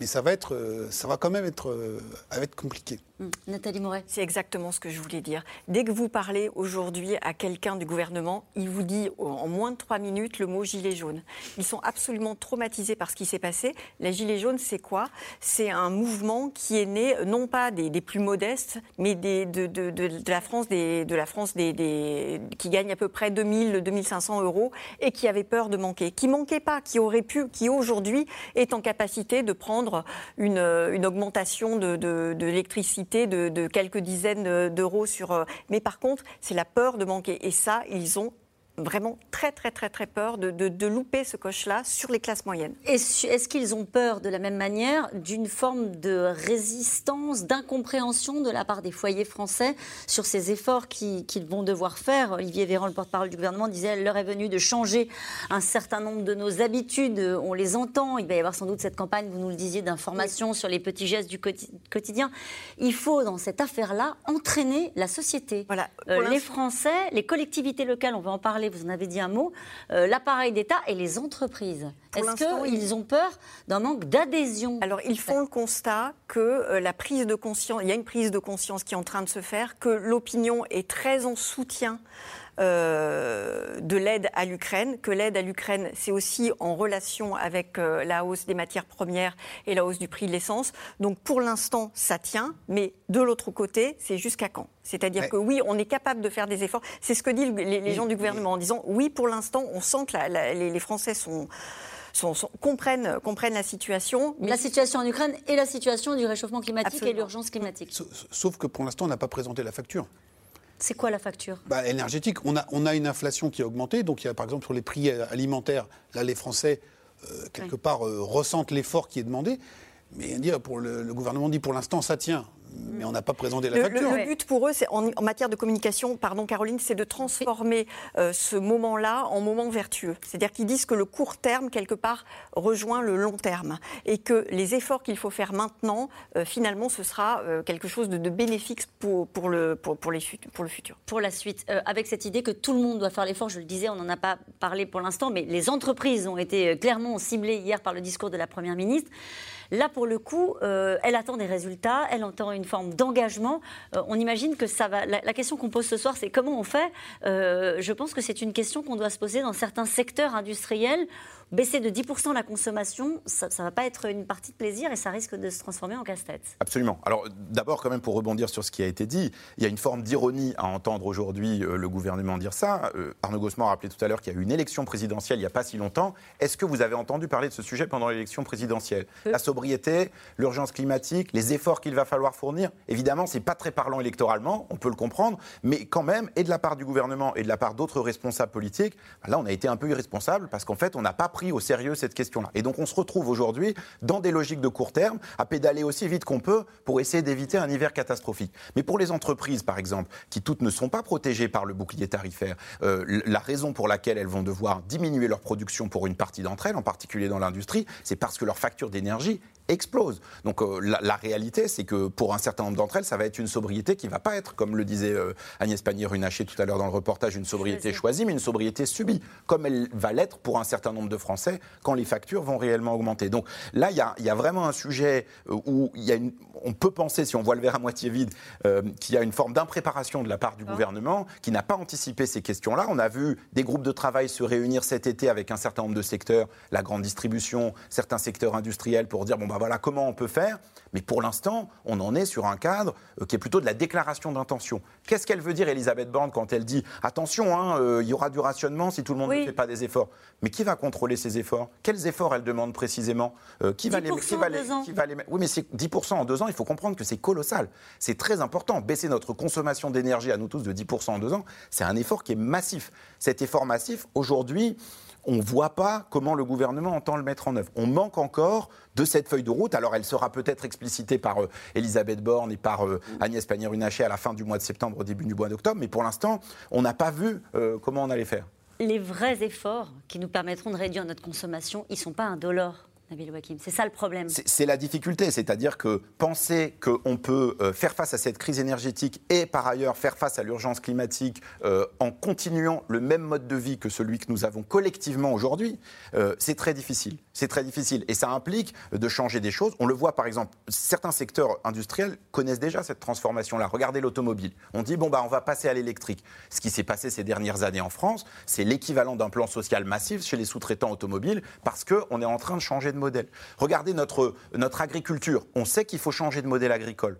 Mais ça va, être, ça va quand même être, être compliqué. Mm. Nathalie Moret. C'est exactement ce que je voulais dire. Dès que vous parlez aujourd'hui à quelqu'un du gouvernement, il vous dit en moins de trois minutes le mot gilet jaune. Ils sont absolument traumatisés par ce qui s'est passé. La gilet jaune, c'est quoi? C'est un mouvement qui est né non pas des, plus modestes, mais de, la France, de la France qui gagne à peu près 2000, 2500 euros et qui avait peur de manquer. Qui manquait pas, qui aurait pu, qui aujourd'hui est en capacité de prendre une, une augmentation de l'électricité de, quelques dizaines d'euros sur. Euh, mais par contre, c'est la peur de manquer. Et ça, ils ont vraiment très très très très peur de, de, louper ce coche-là sur les classes moyennes. Est-ce qu'ils ont peur de la même manière d'une forme de résistance, d'incompréhension de la part des foyers français sur ces efforts qu'ils vont devoir faire? Olivier Véran, le porte-parole du gouvernement, disait l'heure est venue de changer un certain nombre de nos habitudes, on les entend, il va y avoir sans doute cette campagne, vous nous le disiez, d'information sur les petits gestes du quotidien. Il faut dans cette affaire-là entraîner la société. Voilà. Euh, les Français, les collectivités locales, on va en parler vous en avez dit un mot, euh, l'appareil d'État et les entreprises. Est-ce qu'ils ont peur d'un manque d'adhésion? Alors, ils font le constat que euh, la prise de conscience, il y a une prise de conscience qui est en train de se faire, que l'opinion est très en soutien euh, de l'aide à l'Ukraine, que l'aide à l'Ukraine, c'est aussi en relation avec euh, la hausse des matières premières et la hausse du prix de l'essence. Donc pour l'instant, ça tient, mais de l'autre côté, c'est jusqu'à quand? C'est-à-dire que oui, on est capable de faire des efforts. C'est ce que disent les, gens du gouvernement en disant oui, pour l'instant, on sent que les, Français sont... comprennent, comprennent, la situation. La situation en Ukraine et la situation du réchauffement climatique et l'urgence climatique. Sauf que pour l'instant, on n'a pas présenté la facture. C'est quoi la facture? Bah, Énergétique. On a, on a une inflation qui a augmenté. Donc, il y a par exemple sur les prix alimentaires, là, les Français, euh, quelque part, euh, ressentent l'effort qui est demandé. Mais pour le, le gouvernement dit pour l'instant, ça tient mais on n'a pas présenté la facture. Le, but pour eux, c'est en, matière de communication, pardon Caroline, c'est de transformer euh, ce moment-là en moment vertueux. C'est-à-dire qu'ils disent que le court terme, quelque part, rejoint le long terme. Et que les efforts qu'il faut faire maintenant, euh, finalement, ce sera euh, quelque chose de, bénéfique pour, pour, le, pour, pour, les, pour le futur. Pour la suite, avec cette idée que tout le monde doit faire l'effort, je le disais, on n'en a pas parlé pour l'instant, mais les entreprises ont été clairement ciblées hier par le discours de la Première ministre. Là, pour le coup, euh, elle attend des résultats, elle entend une forme d'engagement. Euh, on imagine que ça va. La, question qu'on pose ce soir, c'est comment on fait? Euh, Je pense que c'est une question qu'on doit se poser dans certains secteurs industriels baisser de 10% la consommation, ça ne va pas être une partie de plaisir et ça risque de se transformer en casse-tête. Absolument. Alors d'abord, quand même, pour rebondir sur ce qui a été dit, il y a une forme d'ironie à entendre aujourd'hui le gouvernement dire ça. Arnaud Gossman a rappelé tout à l'heure qu'il y a eu une élection présidentielle il n'y a pas si longtemps. Est-ce que vous avez entendu parler de ce sujet pendant l'élection présidentielle? La l'urgence climatique, les efforts qu'il va falloir fournir. Évidemment, ce n'est pas très parlant électoralement, on peut le comprendre, mais quand même, et de la part du gouvernement et de la part d'autres responsables politiques, là, on a été un peu irresponsable parce qu'en fait, on n'a pas pris au sérieux cette question-là. Et donc, on se retrouve aujourd'hui dans des logiques de court terme, à pédaler aussi vite qu'on peut pour essayer d'éviter un hiver catastrophique. Mais pour les entreprises, par exemple, qui toutes ne sont pas protégées par le bouclier tarifaire, euh, la raison pour laquelle elles vont devoir diminuer leur production pour une partie d'entre elles, en particulier dans l'industrie, c'est parce que leur facture d'énergie explose. Donc euh, la, réalité, c'est que pour un certain nombre d'entre elles, ça va être une sobriété qui ne va pas être, comme le disait euh, Agnès Pannier-Runacher tout à l'heure dans le reportage, une sobriété choisie, mais une sobriété subie, comme elle va l'être pour un certain nombre de Français quand les factures vont réellement augmenter. Donc là, il y, a, vraiment un sujet euh, où y a une, on peut penser, si on voit le verre à moitié vide, qu'il y a une forme d'impréparation de la part du gouvernement qui n'a pas anticipé ces questions-là. On a vu des groupes de travail se réunir cet été avec un certain nombre de secteurs, la grande distribution, certains secteurs industriels, pour dire bon bah voilà comment on peut faire. Mais pour l'instant, on en est sur un cadre euh, qui est plutôt de la déclaration d'intention. Qu'est-ce qu'elle veut dire, Elisabeth Borne, quand elle dit attention, hein, euh, il y aura du rationnement si tout le monde ne fait pas des efforts Mais qui va contrôler ces efforts? Quels efforts elle demande précisément? Euh, qui, va les, qui, va les, qui va les Oui, mais c'est 10% en deux ans, il faut comprendre que c'est colossal. C'est très important. Baisser notre consommation d'énergie à nous tous de 10% en deux ans, c'est un effort qui est massif. Cet effort massif, aujourd'hui, on ne voit pas comment le gouvernement entend le mettre en œuvre. On manque encore de cette feuille de route. Alors elle sera peut-être explicitée par euh, Elisabeth Borne et par euh, Agnès Pannier-Runacher à la fin du mois de septembre, au début du mois d'octobre, mais pour l'instant, on n'a pas vu euh, comment on allait faire. Les vrais efforts qui nous permettront de réduire notre consommation, ils ne sont pas indolores. C'est ça le problème. C'est la difficulté, c'est-à-dire que penser qu'on peut euh, faire face à cette crise énergétique et par ailleurs faire face à l'urgence climatique euh, en continuant le même mode de vie que celui que nous avons collectivement aujourd'hui, euh, c'est très difficile. C'est très difficile et ça implique de changer des choses. On le voit par exemple, certains secteurs industriels connaissent déjà cette transformation-là. Regardez l'automobile. On dit bon bah on va passer à l'électrique. Ce qui s'est passé ces dernières années en France, c'est l'équivalent d'un plan social massif chez les sous-traitants automobiles parce qu'on est en train de changer de modèle. Regardez notre, notre agriculture. On sait qu'il faut changer de modèle agricole.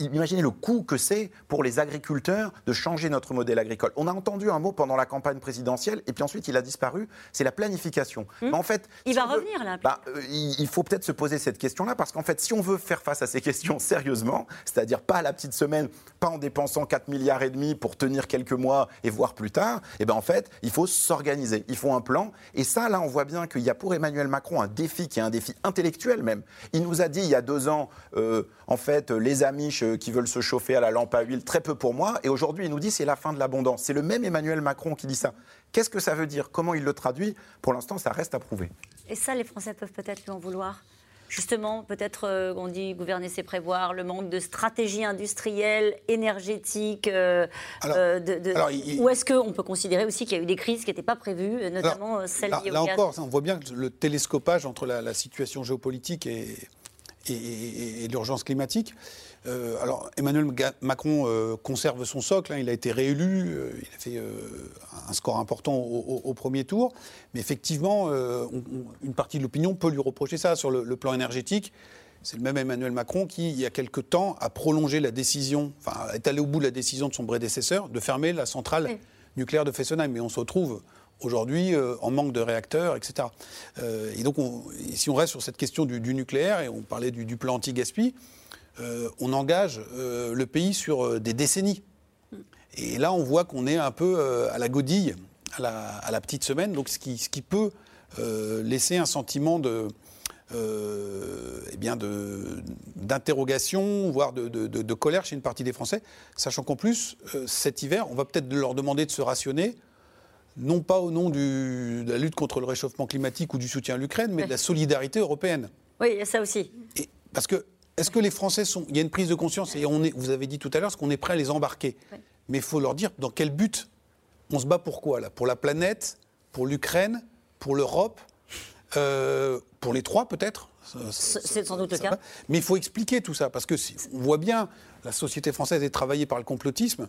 Imaginez le coût que c'est pour les agriculteurs de changer notre modèle agricole. On a entendu un mot pendant la campagne présidentielle et puis ensuite il a disparu, c'est la planification. Hmm. en fait, il va revenir là. Bah, euh, il faut peut-être se poser cette question-là parce qu'en fait, si on veut faire face à ces questions sérieusement, c'est-à-dire pas à la petite semaine, pas en dépensant 4 milliards et demi pour tenir quelques mois et voir plus tard, et eh ben en fait, il faut s'organiser, il faut un plan. Et ça, là, on voit bien qu'il y a pour Emmanuel Macron un défi qui est un défi intellectuel même. Il nous a dit il y a deux ans, euh, en fait, les amis euh, qui veulent se chauffer à la lampe à huile, très peu pour moi. Et aujourd'hui, il nous dit c'est la fin de l'abondance. C'est le même Emmanuel Macron qui dit ça. Qu'est-ce que ça veut dire? Comment il le traduit? Pour l'instant, ça reste à prouver. Et ça, les Français peuvent peut-être lui en vouloir Justement, peut-être, euh, on dit gouverner, c'est prévoir, le manque de stratégie industrielle, énergétique. Euh, ou est-ce qu'on peut considérer aussi qu'il y a eu des crises qui n'étaient pas prévues, notamment celle là, là encore, on voit bien le télescopage entre la, situation géopolitique et, et l'urgence climatique. Euh, alors, Emmanuel Macron euh, conserve son socle. Hein. il a été réélu. Euh, il a fait un score important au, premier tour. Mais effectivement, une partie de l'opinion peut lui reprocher ça sur le, plan énergétique. C'est le même Emmanuel Macron qui, il y a quelque temps, a prolongé la décision, enfin, est allé au bout de la décision de son prédécesseur de fermer la centrale nucléaire de Fessenheim. Mais on se retrouve aujourd'hui en manque de réacteurs, etc. et donc, si on reste sur cette question du, nucléaire, et on parlait du, du plan anti-gaspi, on engage euh, le pays sur euh, des décennies. Et là, on voit qu'on est un peu à la godille, à la, petite semaine, donc ce qui, peut laisser un sentiment de, eh bien d'interrogation, voire de, colère chez une partie des Français, sachant qu'en plus, cet hiver, on va peut-être leur demander de se rationner, non pas au nom de la lutte contre le réchauffement climatique ou du soutien à l'Ukraine, mais de la solidarité européenne. Oui, il y a ça aussi. parce que est-ce que les Français sont. Il y a une prise de conscience, et on est, vous avez dit tout à l'heure, qu'on est prêt à les embarquer. Mais il faut leur dire dans quel but on se bat pour quoi, là? Pour la planète Pour l'Ukraine Pour l'Europe euh, Pour les trois, peut-être? C'est sans doute le cas. Mais il faut expliquer tout ça, parce que on voit bien la société française est travaillée par le complotisme.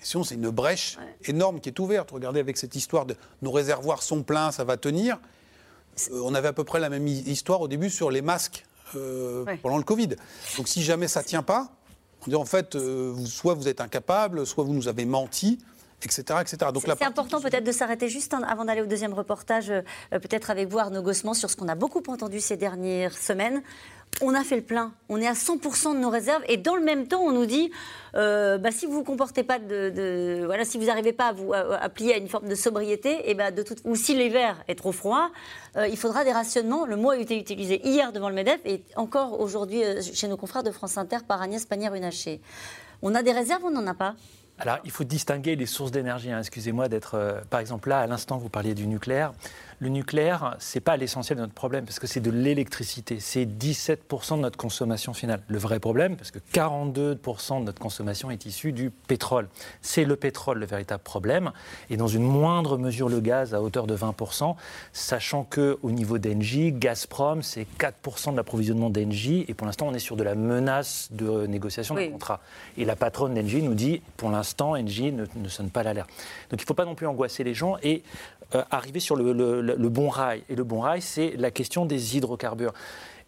Et sinon, c'est une brèche énorme qui est ouverte. Regardez avec cette histoire de nos réservoirs sont pleins, ça va tenir. Euh, on avait à peu près la même histoire au début sur les masques. Euh, pendant le Covid. Donc si jamais ça ne tient pas, on dit en fait, euh, soit vous êtes incapable, soit vous nous avez menti. Etc, etc. c'est important peut-être de s'arrêter juste avant d'aller au deuxième reportage, euh, peut-être avec vous Arnaud Gossement, sur ce qu'on a beaucoup entendu ces dernières semaines. On a fait le plein, on est à 100% de nos réserves et dans le même temps on nous dit euh, bah, si vous vous comportez pas de, voilà si vous n'arrivez pas à vous à, plier à une forme de sobriété et eh bah, de ou si l'hiver est trop froid euh, il faudra des rationnements. Le mot a été utilisé hier devant le Medef et encore aujourd'hui euh, chez nos confrères de France Inter par Agnès Pannier-Runacher. On a des réserves on n'en a pas alors, il faut distinguer les sources d'énergie. Hein. Excusez-moi d'être. par exemple, là, à l'instant, vous parliez du nucléaire. Le nucléaire, ce n'est pas l'essentiel de notre problème, parce que c'est de l'électricité. C'est 17% de notre consommation finale. Le vrai problème, parce que 42% de notre consommation est issue du pétrole. C'est le pétrole le véritable problème, et dans une moindre mesure le gaz à hauteur de 20%, sachant qu'au niveau d'Engie, Gazprom, c'est 4% de l'approvisionnement d'Engie, et pour l'instant, on est sur de la menace de négociation d'un contrat. Et la patronne d'Engie nous dit, pour l'instant, Engie ne, ne sonne pas l'alerte. Donc il ne faut pas non plus angoisser les gens, et euh, arriver sur le, bon rail. Et le bon rail, c'est la question des hydrocarbures.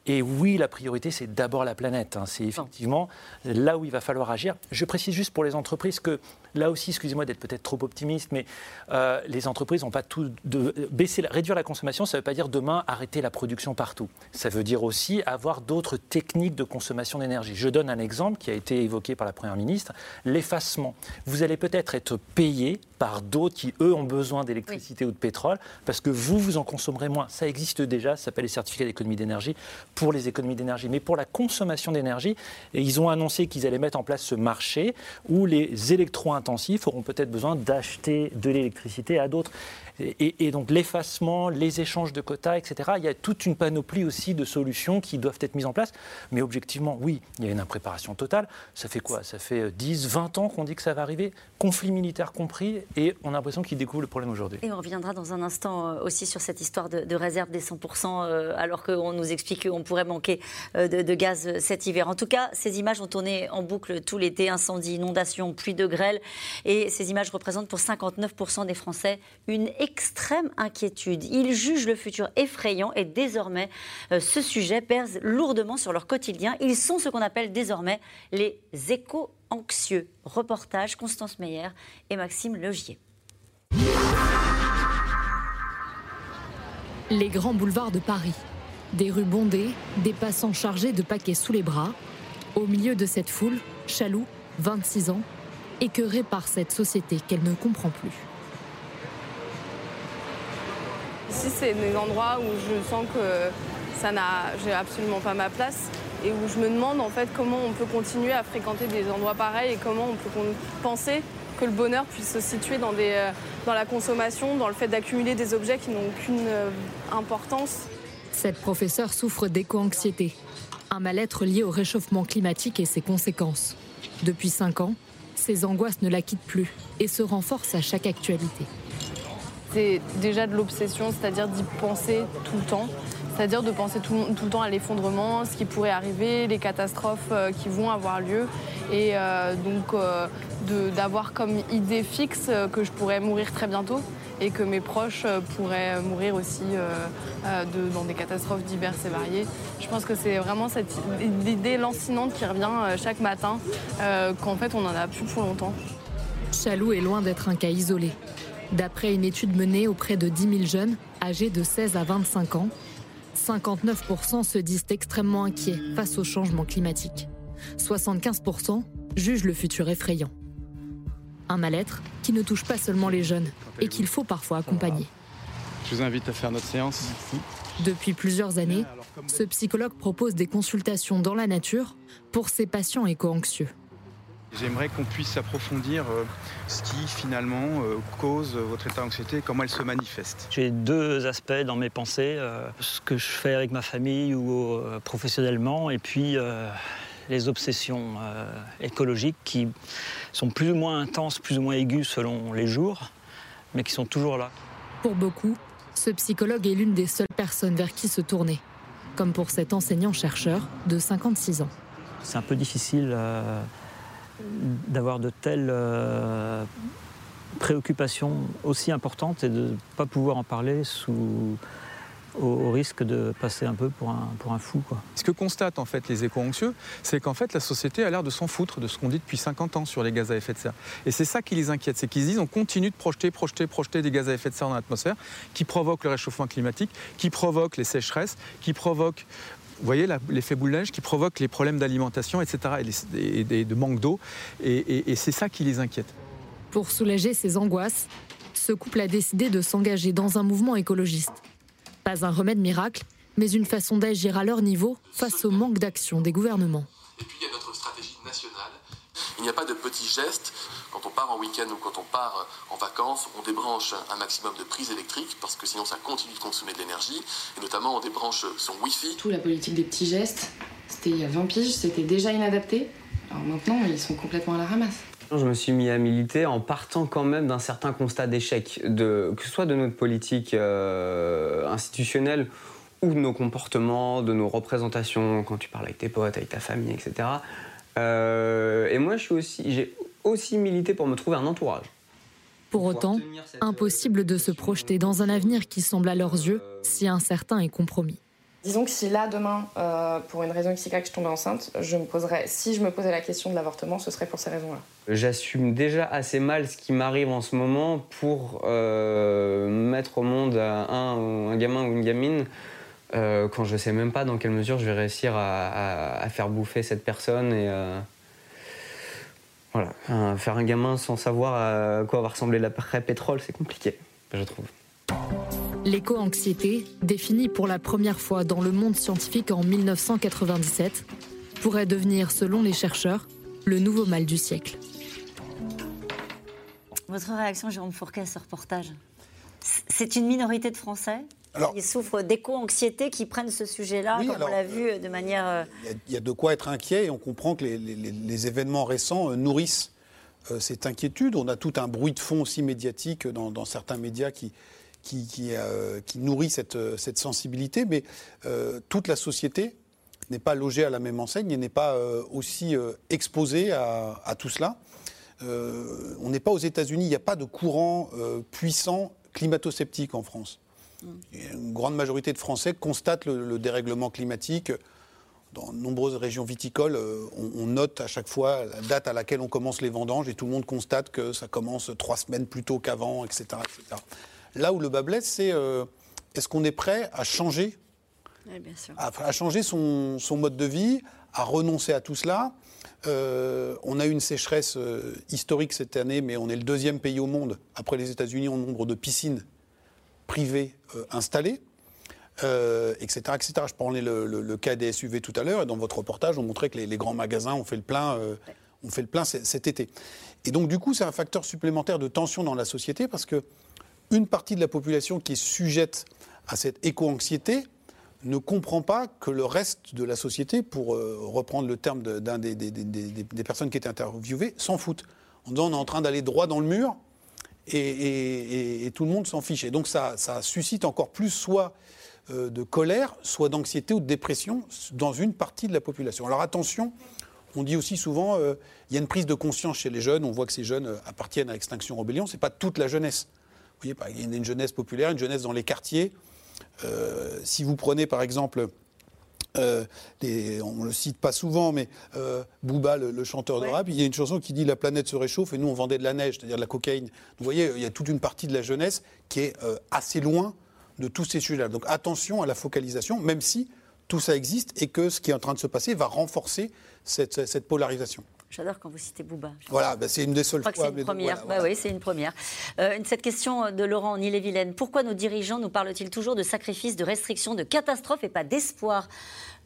Et oui, la priorité, c'est d'abord la planète. Hein. C'est effectivement là où il va falloir agir. Je précise juste pour les entreprises que là aussi, excusez-moi d'être peut-être trop optimiste, mais euh, les entreprises n'ont pas tout de réduire la consommation. Ça ne veut pas dire demain arrêter la production partout. Ça veut dire aussi avoir d'autres techniques de consommation d'énergie. Je donne un exemple qui a été évoqué par la première ministre l'effacement. Vous allez peut-être être payé par d'autres qui eux ont besoin d'électricité ou de pétrole parce que vous vous en consommerez moins. Ça existe déjà. Ça s'appelle les certificats d'économie d'énergie pour les économies d'énergie, mais pour la consommation d'énergie, ils ont annoncé qu'ils allaient mettre en place ce marché où les électro-intensifs auront peut-être besoin d'acheter de l'électricité à d'autres. Et, donc l'effacement, les échanges de quotas, etc. Il y a toute une panoplie aussi de solutions qui doivent être mises en place. Mais objectivement, oui, il y a une impréparation totale. Ça fait quoi? Ça fait 10, 20 ans qu'on dit que ça va arriver, conflit militaire compris, et on a l'impression qu'ils découvrent le problème aujourd'hui. Et on reviendra dans un instant euh, aussi sur cette histoire de, réserve des 100%, euh, alors qu'on nous explique qu'on pourrait manquer euh, de, de, gaz cet hiver. En tout cas, ces images ont tourné en boucle tout l'été, incendie, inondations, pluie de grêle, et ces images représentent pour 59% des Français une extrême inquiétude. Ils jugent le futur effrayant et désormais, euh, ce sujet pèse lourdement sur leur quotidien. Ils sont ce qu'on appelle désormais les éco-anxieux. Reportage Constance Meyer et Maxime Legier. Les grands boulevards de Paris. Des rues bondées, des passants chargés de paquets sous les bras. Au milieu de cette foule, Chaloux, 26 ans, écœuré par cette société qu'elle ne comprend plus. Ici, c'est des endroits où je sens que ça n'a, j'ai absolument pas ma place et où je me demande en fait comment on peut continuer à fréquenter des endroits pareils et comment on peut penser que le bonheur puisse se situer euh, dans la consommation, dans le fait d'accumuler des objets qui n'ont aucune euh, importance. Cette professeure souffre d'éco-anxiété, un mal-être lié au réchauffement climatique et ses conséquences. Depuis cinq ans, ses angoisses ne la quittent plus et se renforcent à chaque actualité c'est déjà de l'obsession, c'est-à-dire d'y penser tout le temps. C'est-à-dire de penser tout, le temps à l'effondrement, ce qui pourrait arriver, les catastrophes euh, qui vont avoir lieu. Et euh, donc euh, d'avoir comme idée fixe que je pourrais mourir très bientôt et que mes proches pourraient mourir aussi dans des catastrophes diverses et variées. Je pense que c'est vraiment cette idée lancinante qui revient chaque matin, qu'en fait on n'en a plus pour longtemps. Chaloux est loin d'être un cas isolé. D'après une étude menée auprès de 10 000 jeunes âgés de 16 à 25 ans, 59% se disent extrêmement inquiets face au changement climatique. 75% jugent le futur effrayant. Un mal-être qui ne touche pas seulement les jeunes et qu'il faut parfois accompagner. Je vous invite à faire notre séance. Depuis plusieurs années, ce psychologue propose des consultations dans la nature pour ses patients éco-anxieux. J'aimerais qu'on puisse approfondir euh, ce qui finalement euh, cause votre état d'anxiété, comment elle se manifeste. J'ai deux aspects dans mes pensées, euh, ce que je fais avec ma famille ou professionnellement, et puis les obsessions écologiques qui sont plus ou moins intenses, plus ou moins aiguës selon les jours, mais qui sont toujours là. Pour beaucoup, ce psychologue est l'une des seules personnes vers qui se tourner, comme pour cet enseignant-chercheur de 56 ans. C'est un peu difficile d'avoir de telles euh, préoccupations aussi importantes et de ne pas pouvoir en parler sous, au, risque de passer un peu pour un, fou. Ce que constatent en fait les éco-anxieux, c'est qu'en fait la société a l'air de s'en foutre de ce qu'on dit depuis 50 ans sur les gaz à effet de serre. Et c'est ça qui les inquiète, c'est qu'ils disent on continue de projeter, projeter, projeter des gaz à effet de serre dans l'atmosphère qui provoquent le réchauffement climatique, qui provoquent les sécheresses, qui provoquent vous voyez l'effet boule neige qui provoque les problèmes d'alimentation, etc., et, de manque d'eau. Et, et c'est ça qui les inquiète. Pour soulager ces angoisses, ce couple a décidé de s'engager dans un mouvement écologiste. Pas un remède miracle, mais une façon d'agir à leur niveau face au manque d'action des gouvernements. Et puis il y a notre stratégie nationale. Il n'y a pas de petits gestes. Quand on part en week-end ou quand on part en vacances, on débranche un maximum de prises électriques parce que sinon ça continue de consommer de l'énergie. Et notamment, on débranche son Wi-Fi. Tout la politique des petits gestes, c'était il y a 20 piges, c'était déjà inadapté. Alors maintenant, ils sont complètement à la ramasse. Je me suis mis à militer en partant quand même d'un certain constat d'échec, que ce soit de notre politique euh, institutionnelle ou de nos comportements, de nos représentations, quand tu parles avec tes potes, avec ta famille, etc. Euh, et moi, j'ai aussi milité pour me trouver un entourage. Pour autant, impossible de se projeter dans un avenir qui semble à leurs yeux si incertain et compromis. Disons que si là, demain, euh, pour une raison XY, je tombais enceinte, je me poserais, si je me posais la question de l'avortement, ce serait pour ces raisons-là. J'assume déjà assez mal ce qui m'arrive en ce moment pour euh, mettre au monde un, un, gamin ou une gamine euh, quand je sais même pas dans quelle mesure je vais réussir à, faire bouffer cette personne et voilà, faire un gamin sans savoir à quoi va ressembler l'après-pétrole, c'est compliqué, je trouve. L'éco-anxiété, définie pour la première fois dans le monde scientifique en 1997, pourrait devenir, selon les chercheurs, le nouveau mal du siècle. Votre réaction, Jérôme Fourquet, à ce reportage? C'est une minorité de Français? Qui souffrent d'éco-anxiété, qui prennent ce sujet-là, comme on l'a vu de manière... Euh, il y, a de quoi être inquiet et on comprend que les, événements récents euh, nourrissent euh, cette inquiétude. On a tout un bruit de fond aussi médiatique dans certains médias qui, qui, euh, qui, nourrit cette, cette, sensibilité, mais euh, toute la société n'est pas logée à la même enseigne et n'est pas aussi exposée à, à, tout cela. on n'est pas aux États-Unis, il n'y a pas de courant puissant climato-sceptique en France. Mm. Une grande majorité de Français constatent le, dérèglement climatique. Dans de nombreuses régions viticoles, on, on, note à chaque fois la date à laquelle on commence les vendanges et tout le monde constate que ça commence trois semaines plus tôt qu'avant, etc., etc. Là où le bas blesse, c'est euh, est-ce qu'on est prêt à changer, À, changer son, mode de vie, à renoncer à tout cela? Euh, On a eu une sécheresse euh, historique cette année, mais on est le deuxième pays au monde, après les États-Unis, en nombre de piscines privées installées. etc., etc. Je parlais le, le, cas des SUV tout à l'heure, et dans votre reportage, on montrait que les, grands magasins ont fait le plein, ont fait le plein cet été. Et donc, du coup, c'est un facteur supplémentaire de tension dans la société, parce que une partie de la population qui est sujette à cette éco-anxiété ne comprend pas que le reste de la société, pour euh, reprendre le terme d'un des, des, personnes qui étaient interviewées, s'en foutent. En disant on est en train d'aller droit dans le mur et, tout le monde s'en fiche. Et donc ça, suscite encore plus soit euh, de colère, soit d'anxiété ou de dépression dans une partie de la population. Alors attention, on dit aussi souvent, euh, il y a une prise de conscience chez les jeunes, on voit que ces jeunes appartiennent à Extinction Rebellion, ce n'est pas toute la jeunesse. Vous voyez, il y a une jeunesse populaire, une jeunesse dans les quartiers. Euh, si vous prenez par exemple, euh, on ne le cite pas souvent, mais euh, Booba, le, chanteur de rap, il y a une chanson qui dit La planète se réchauffe et nous on vendait de la neige, c'est-à-dire de la cocaïne. Vous voyez, il y a toute une partie de la jeunesse qui est assez loin de tous ces sujets-là. Donc attention à la focalisation, même si tout ça existe et que ce qui est en train de se passer va renforcer cette polarisation. J'adore quand vous citez Bouba. Voilà, bah, c'est une des seules fois. C'est une première. Bah oui, c'est une première. Euh, cette question de Laurent en Ille-et-Vilaine. Pourquoi nos dirigeants nous parlent-ils toujours de sacrifices, de restrictions, de catastrophes et pas d'espoir?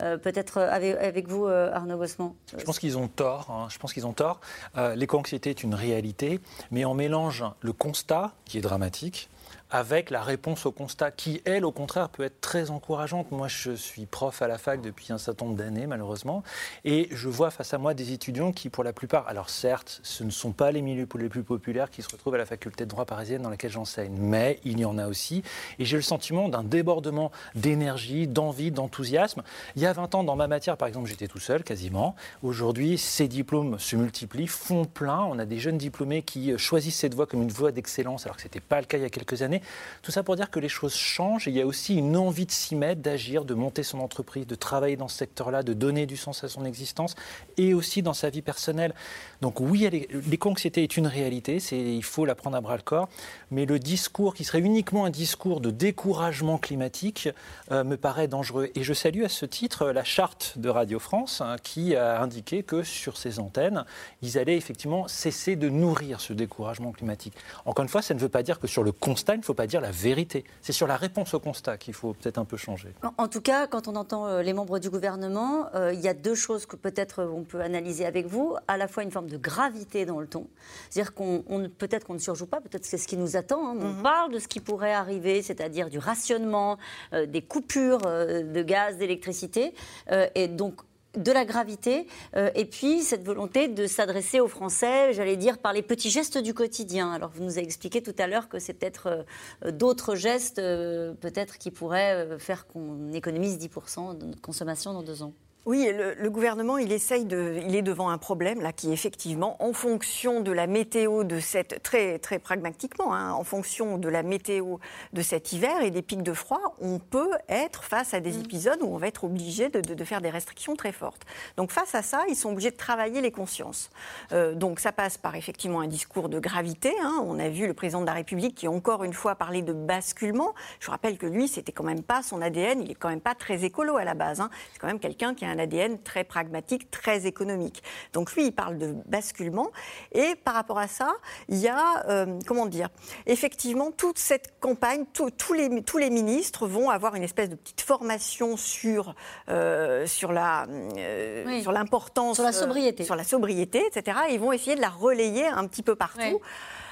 Euh, Peut-être avec, vous, euh, Arnaud Bossement. Je pense qu'ils ont tort. Hein. Je pense qu'ils ont tort. L'éco-anxiété est une réalité, mais on mélange le constat, qui est dramatique, avec la réponse au constat qui, elle, au contraire, peut être très encourageante. Moi, je suis prof à la fac depuis un certain nombre d'années, malheureusement, et je vois face à moi des étudiants qui, pour la plupart, alors certes, ce ne sont pas les milieux les plus populaires qui se retrouvent à la faculté de droit parisienne dans laquelle j'enseigne, mais il y en a aussi, et j'ai le sentiment d'un débordement d'énergie, d'envie, d'enthousiasme. Il y a 20 ans, dans ma matière, par exemple, j'étais tout seul, quasiment. Aujourd'hui, ces diplômes se multiplient, font plein. On a des jeunes diplômés qui choisissent cette voie comme une voie d'excellence, alors que ce n'était pas le cas il y a quelques années. Tout ça pour dire que les choses changent et il y a aussi une envie de s'y mettre, d'agir, de monter son entreprise, de travailler dans ce secteur-là, de donner du sens à son existence et aussi dans sa vie personnelle. Donc oui, l'éco-anxiété est une réalité, il faut la prendre à bras le corps, mais le discours qui serait uniquement un discours de découragement climatique euh, me paraît dangereux. Et je salue à ce titre la charte de Radio France hein, qui a indiqué que sur ces antennes, ils allaient effectivement cesser de nourrir ce découragement climatique. Encore une fois, ça ne veut pas dire que sur le constat, ne faut pas dire la vérité. C'est sur la réponse au constat qu'il faut peut-être un peu changer. En, tout cas, quand on entend euh, les membres du gouvernement, euh, il y a deux choses que peut-être euh, on peut analyser avec vous. À la fois une forme de gravité dans le ton. C'est-à-dire qu'on peut-être qu'on ne surjoue pas, peut-être c'est ce qui nous attend. Hein, on mhm. parle de ce qui pourrait arriver, c'est-à-dire du rationnement, des coupures de gaz, d'électricité. et donc de la gravité euh, et puis cette volonté de s'adresser aux Français, j'allais dire, par les petits gestes du quotidien. Alors vous nous avez expliqué tout à l'heure que c'est peut-être euh, d'autres gestes, euh, peut-être qui pourraient faire qu'on économise 10% de consommation dans deux ans. Oui, le, gouvernement, il essaye de, il est devant un problème là qui effectivement, en fonction de la météo de cette, très très pragmatiquement, hein, en fonction de la météo de cet hiver et des pics de froid, on peut être face à des mm. épisodes où on va être obligé de, faire des restrictions très fortes. Donc face à ça, ils sont obligés de travailler les consciences. Euh, donc ça passe par effectivement un discours de gravité. Hein. On a vu le président de la République qui encore une fois parlé de basculement. Je vous rappelle que lui, c'était quand même pas son ADN. Il est quand même pas très écolo à la base. Hein. C'est quand même quelqu'un qui a un ADN très pragmatique, très économique. Donc lui, il parle de basculement. Et par rapport à ça, il y a, euh, comment dire, effectivement, toute cette campagne, tous, les, tous les ministres vont avoir une espèce de petite formation sur, euh, sur la, euh, sur l'importance, sur la sobriété, sur la sobriété, etc. Et ils vont essayer de la relayer un petit peu partout.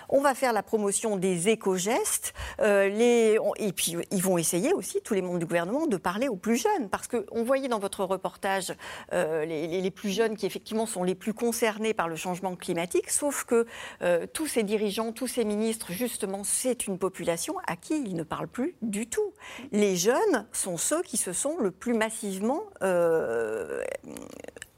On va faire la promotion des éco-gestes. Euh, et puis, ils vont essayer aussi, tous les membres du gouvernement, de parler aux plus jeunes. Parce qu'on voyait dans votre reportage euh, les, plus jeunes qui, effectivement, sont les plus concernés par le changement climatique. Sauf que euh, tous ces dirigeants, tous ces ministres, justement, c'est une population à qui ils ne parlent plus du tout. Les jeunes sont ceux qui se sont le plus massivement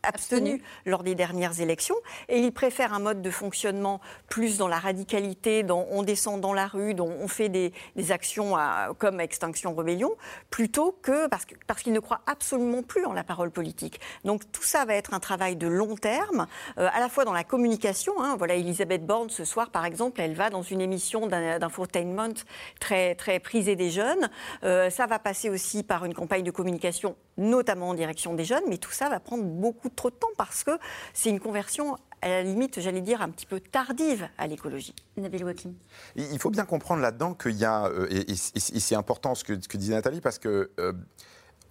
abstenu lors des dernières élections. Et il préfère un mode de fonctionnement plus dans la radicalité, dont on descend dans la rue, dont on fait des, actions comme Extinction Rebellion, plutôt que parce, qu'il ne croit absolument plus en la parole politique. Donc tout ça va être un travail de long terme, euh, à la fois dans la communication. Hein. voilà, Elisabeth Borne, ce soir, par exemple, elle va dans une émission d'infotainment très, très prisée des jeunes. Euh, ça va passer aussi par une campagne de communication, notamment en direction des jeunes, mais tout ça va prendre beaucoup trop de temps parce que c'est une conversion à la limite, j'allais dire, un petit peu tardive à l'écologie. Nabil Wakim. Il faut bien comprendre là-dedans qu'il y a, euh, et, c'est important ce que, ce que, disait Nathalie, parce que euh,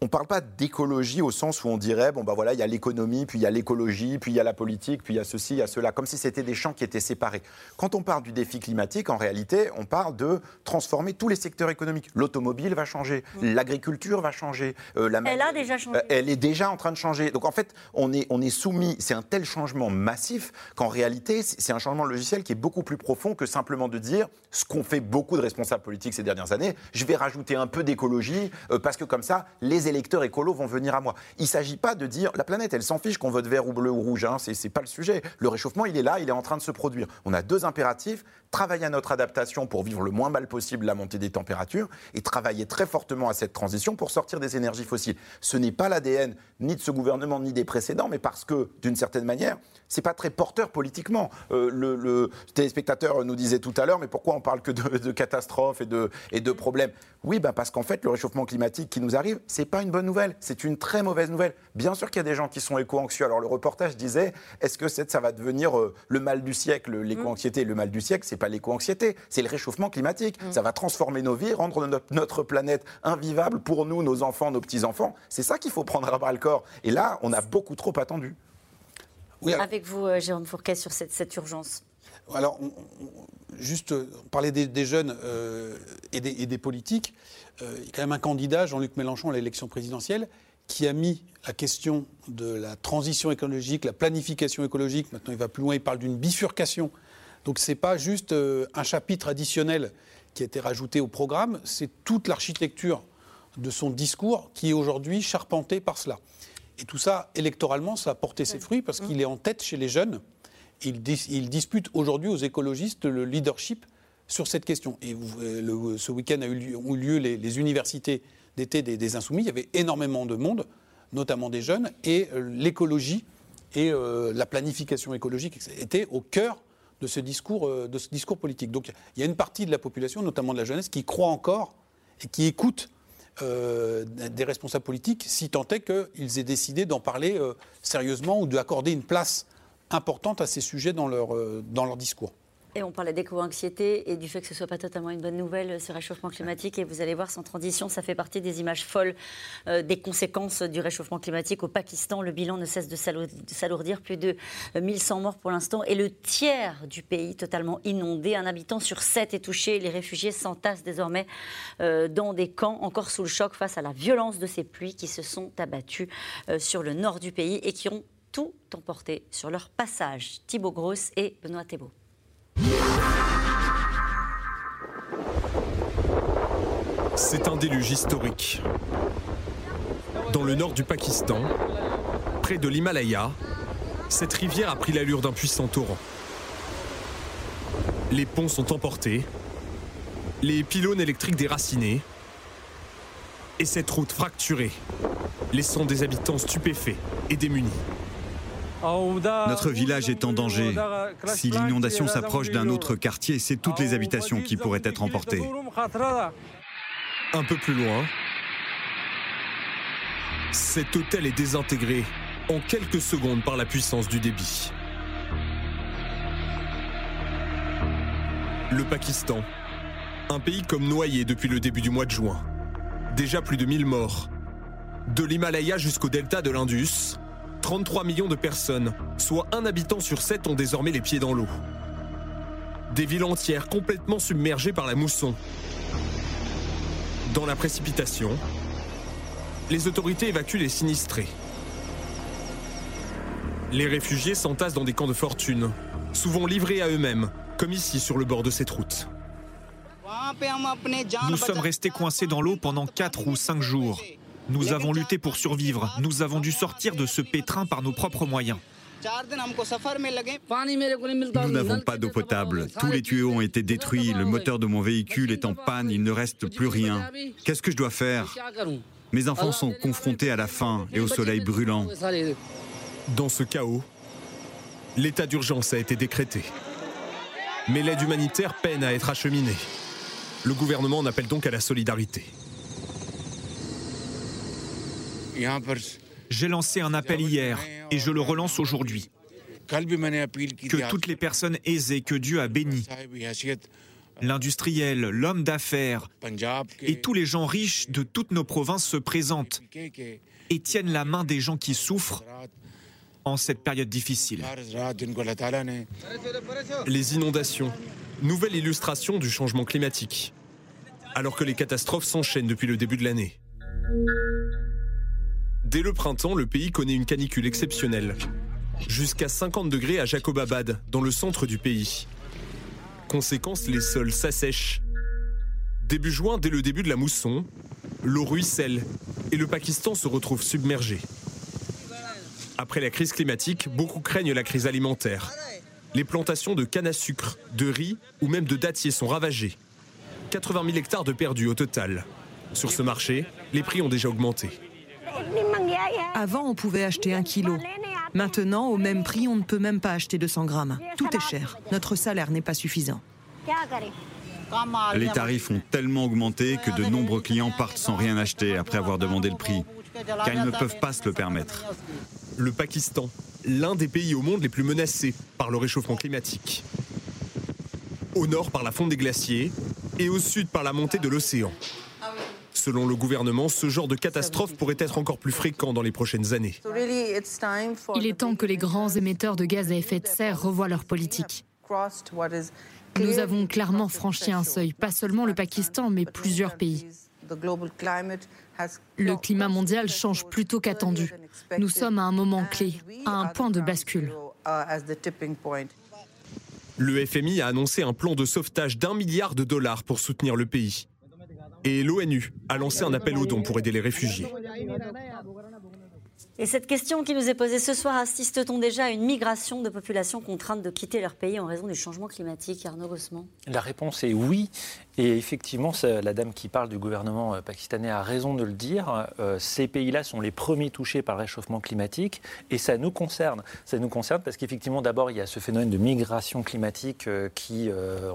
on ne parle pas d'écologie au sens où on dirait, bon, bah voilà, il y a l'économie, puis il y a l'écologie, puis il y a la politique, puis il y a ceci, il y a cela, comme si c'était des champs qui étaient séparés. Quand on parle du défi climatique, en réalité, on parle de transformer tous les secteurs économiques. L'automobile va changer, l'agriculture va changer. Euh, la elle a déjà changé. Euh, elle est déjà en train de changer. Donc en fait, on est, on est soumis, c'est un tel changement massif qu'en réalité, c'est un changement logiciel qui est beaucoup plus profond que simplement de dire ce qu'ont fait beaucoup de responsables politiques ces dernières années, je vais rajouter un peu d'écologie, euh, parce que comme ça, les électeurs écolos vont venir à moi. Il ne s'agit pas de dire la planète, elle s'en fiche qu'on vote vert ou bleu ou rouge. Hein, c'est pas le sujet. Le réchauffement, il est là, il est en train de se produire. On a deux impératifs travailler à notre adaptation pour vivre le moins mal possible la montée des températures et travailler très fortement à cette transition pour sortir des énergies fossiles. Ce n'est pas l'ADN ni de ce gouvernement ni des précédents, mais parce que, d'une certaine manière, c'est pas très porteur politiquement. Euh, le, téléspectateur nous disait tout à l'heure, mais pourquoi on parle que de, catastrophes et de, et de problèmes? Oui, ben parce qu'en fait, le réchauffement climatique qui nous arrive, c'est pas une bonne nouvelle, c'est une très mauvaise nouvelle. Bien sûr qu'il y a des gens qui sont éco-anxieux. Alors le reportage disait, est-ce que ça va devenir euh, le mal du siècle, l'éco-anxiété, le mal du siècle C'est pas l'éco-anxiété, c'est le réchauffement climatique. Mm. Ça va transformer nos vies, rendre notre, planète invivable pour nous, nos enfants, nos petits-enfants. C'est ça qu'il faut prendre à bras le corps. Et là, on a beaucoup trop attendu. Oui, Avec vous, euh, Jérôme Fourquet, sur cette, urgence. Alors, juste parler des, jeunes euh, et, des, politiques. Euh, il y a quand même un candidat, Jean-Luc Mélenchon, à l'élection présidentielle, qui a mis la question de la transition écologique, la planification écologique, maintenant il va plus loin, il parle d'une bifurcation donc ce n'est pas juste euh, un chapitre additionnel qui a été rajouté au programme, c'est toute l'architecture de son discours qui est aujourd'hui charpentée par cela. Et tout ça, électoralement, ça a porté ses fruits parce qu'il est en tête chez les jeunes. Il, il dispute aujourd'hui aux écologistes le leadership sur cette question. Et euh, ce week-end ont eu lieu les, universités d'été des, Insoumis. Il y avait énormément de monde, notamment des jeunes, et euh, l'écologie et la planification écologique étaient au cœur de ce discours, euh, de ce discours politique. Donc il y a une partie de la population, notamment de la jeunesse, qui croit encore et qui écoute euh, des responsables politiques, si tant est qu'ils aient décidé d'en parler euh, sérieusement ou d'accorder une place importante à ces sujets dans leur, dans leur discours. Et on parlait d'éco-anxiété et du fait que ce ne soit pas totalement une bonne nouvelle, ce réchauffement climatique. Et vous allez voir, sans transition, ça fait partie des images folles euh, des conséquences du réchauffement climatique. Au Pakistan, le bilan ne cesse de s'alourdir. Plus de 1100 morts pour l'instant. Et le tiers du pays totalement inondé. Un habitant sur sept est touché. Les réfugiés s'entassent désormais euh, dans des camps, encore sous le choc face à la violence de ces pluies qui se sont abattues euh, sur le nord du pays et qui ont tout emporté sur leur passage. Thibaut Gross et Benoît Thébault. C'est un déluge historique. Dans le nord du Pakistan, Près de l'Himalaya, cette rivière a pris l'allure d'un puissant torrent. Les ponts sont emportés, les pylônes électriques déracinés, et cette route fracturée, laissant des habitants stupéfaits et démunis. Notre village est en danger. Si l'inondation s'approche d'un autre quartier, c'est toutes les habitations qui pourraient être emportées. Un peu plus loin, cet hôtel est désintégré en quelques secondes par la puissance du débit. Le Pakistan, un pays comme noyé depuis le début du mois de juin. Déjà plus de 1000 morts. De l'Himalaya jusqu'au delta de l'Indus, 33 millions de personnes, soit un habitant sur sept, ont désormais les pieds dans l'eau. Des villes entières complètement submergées par la mousson. Dans la précipitation, les autorités évacuent les sinistrés. Les réfugiés s'entassent dans des camps de fortune, souvent livrés à eux-mêmes, comme ici sur le bord de cette route. Nous sommes restés coincés dans l'eau pendant 4 ou 5 jours. Nous avons lutté pour survivre. Nous avons dû sortir de ce pétrin par nos propres moyens. Nous n'avons pas d'eau potable. Tous les tuyaux ont été détruits. Le moteur de mon véhicule est en panne. Il ne reste plus rien. Qu'est-ce que je dois faire? Mes enfants sont confrontés à la faim et au soleil brûlant. Dans ce chaos, l'état d'urgence a été décrété. Mais l'aide humanitaire peine à être acheminée. Le gouvernement en appelle donc à la solidarité. J'ai lancé un appel hier et je le relance aujourd'hui. Que toutes les personnes aisées que Dieu a bénies, l'industriel, l'homme d'affaires et tous les gens riches de toutes nos provinces se présentent et tiennent la main des gens qui souffrent en cette période difficile. Les inondations, nouvelle illustration du changement climatique, alors que les catastrophes s'enchaînent depuis le début de l'année. Dès le printemps, le pays connaît une canicule exceptionnelle. Jusqu'à 50 degrés à Jacobabad, dans le centre du pays. Conséquence, les sols s'assèchent. Début juin, dès le début de la mousson, l'eau ruisselle et le Pakistan se retrouve submergé. Après la crise climatique, beaucoup craignent la crise alimentaire. Les plantations de canne à sucre, de riz ou même de dattiers sont ravagées. 80 000 hectares de perdus au total. Sur ce marché, les prix ont déjà augmenté. Avant, on pouvait acheter un kilo. Maintenant, au même prix, on ne peut même pas acheter 200 grammes. Tout est cher. Notre salaire n'est pas suffisant. Les tarifs ont tellement augmenté que de nombreux clients partent sans rien acheter après avoir demandé le prix, car ils ne peuvent pas se le permettre. Le Pakistan, l'un des pays au monde les plus menacés par le réchauffement climatique. Au nord par la fonte des glaciers et au sud par la montée de l'océan. Selon le gouvernement, ce genre de catastrophe pourrait être encore plus fréquent dans les prochaines années. Il est temps que les grands émetteurs de gaz à effet de serre revoient leur politique. Nous avons clairement franchi un seuil, pas seulement le Pakistan, mais plusieurs pays. Le climat mondial change plutôt qu'attendu. Nous sommes à un moment clé, à un point de bascule. Le FMI a annoncé un plan de sauvetage d'un milliard de dollars pour soutenir le pays. Et l'ONU a lancé un appel aux dons pour aider les réfugiés. Et cette question qui nous est posée ce soir, assiste-t-on déjà à une migration de populations contraintes de quitter leur pays en raison du changement climatique Arnaud Gossement La réponse est oui. Et effectivement, la dame qui parle du gouvernement euh, pakistanais a raison de le dire. Euh, ces pays-là sont les premiers touchés par le réchauffement climatique et ça nous concerne. Ça nous concerne parce qu'effectivement, d'abord, il y a ce phénomène de migration climatique euh, qui,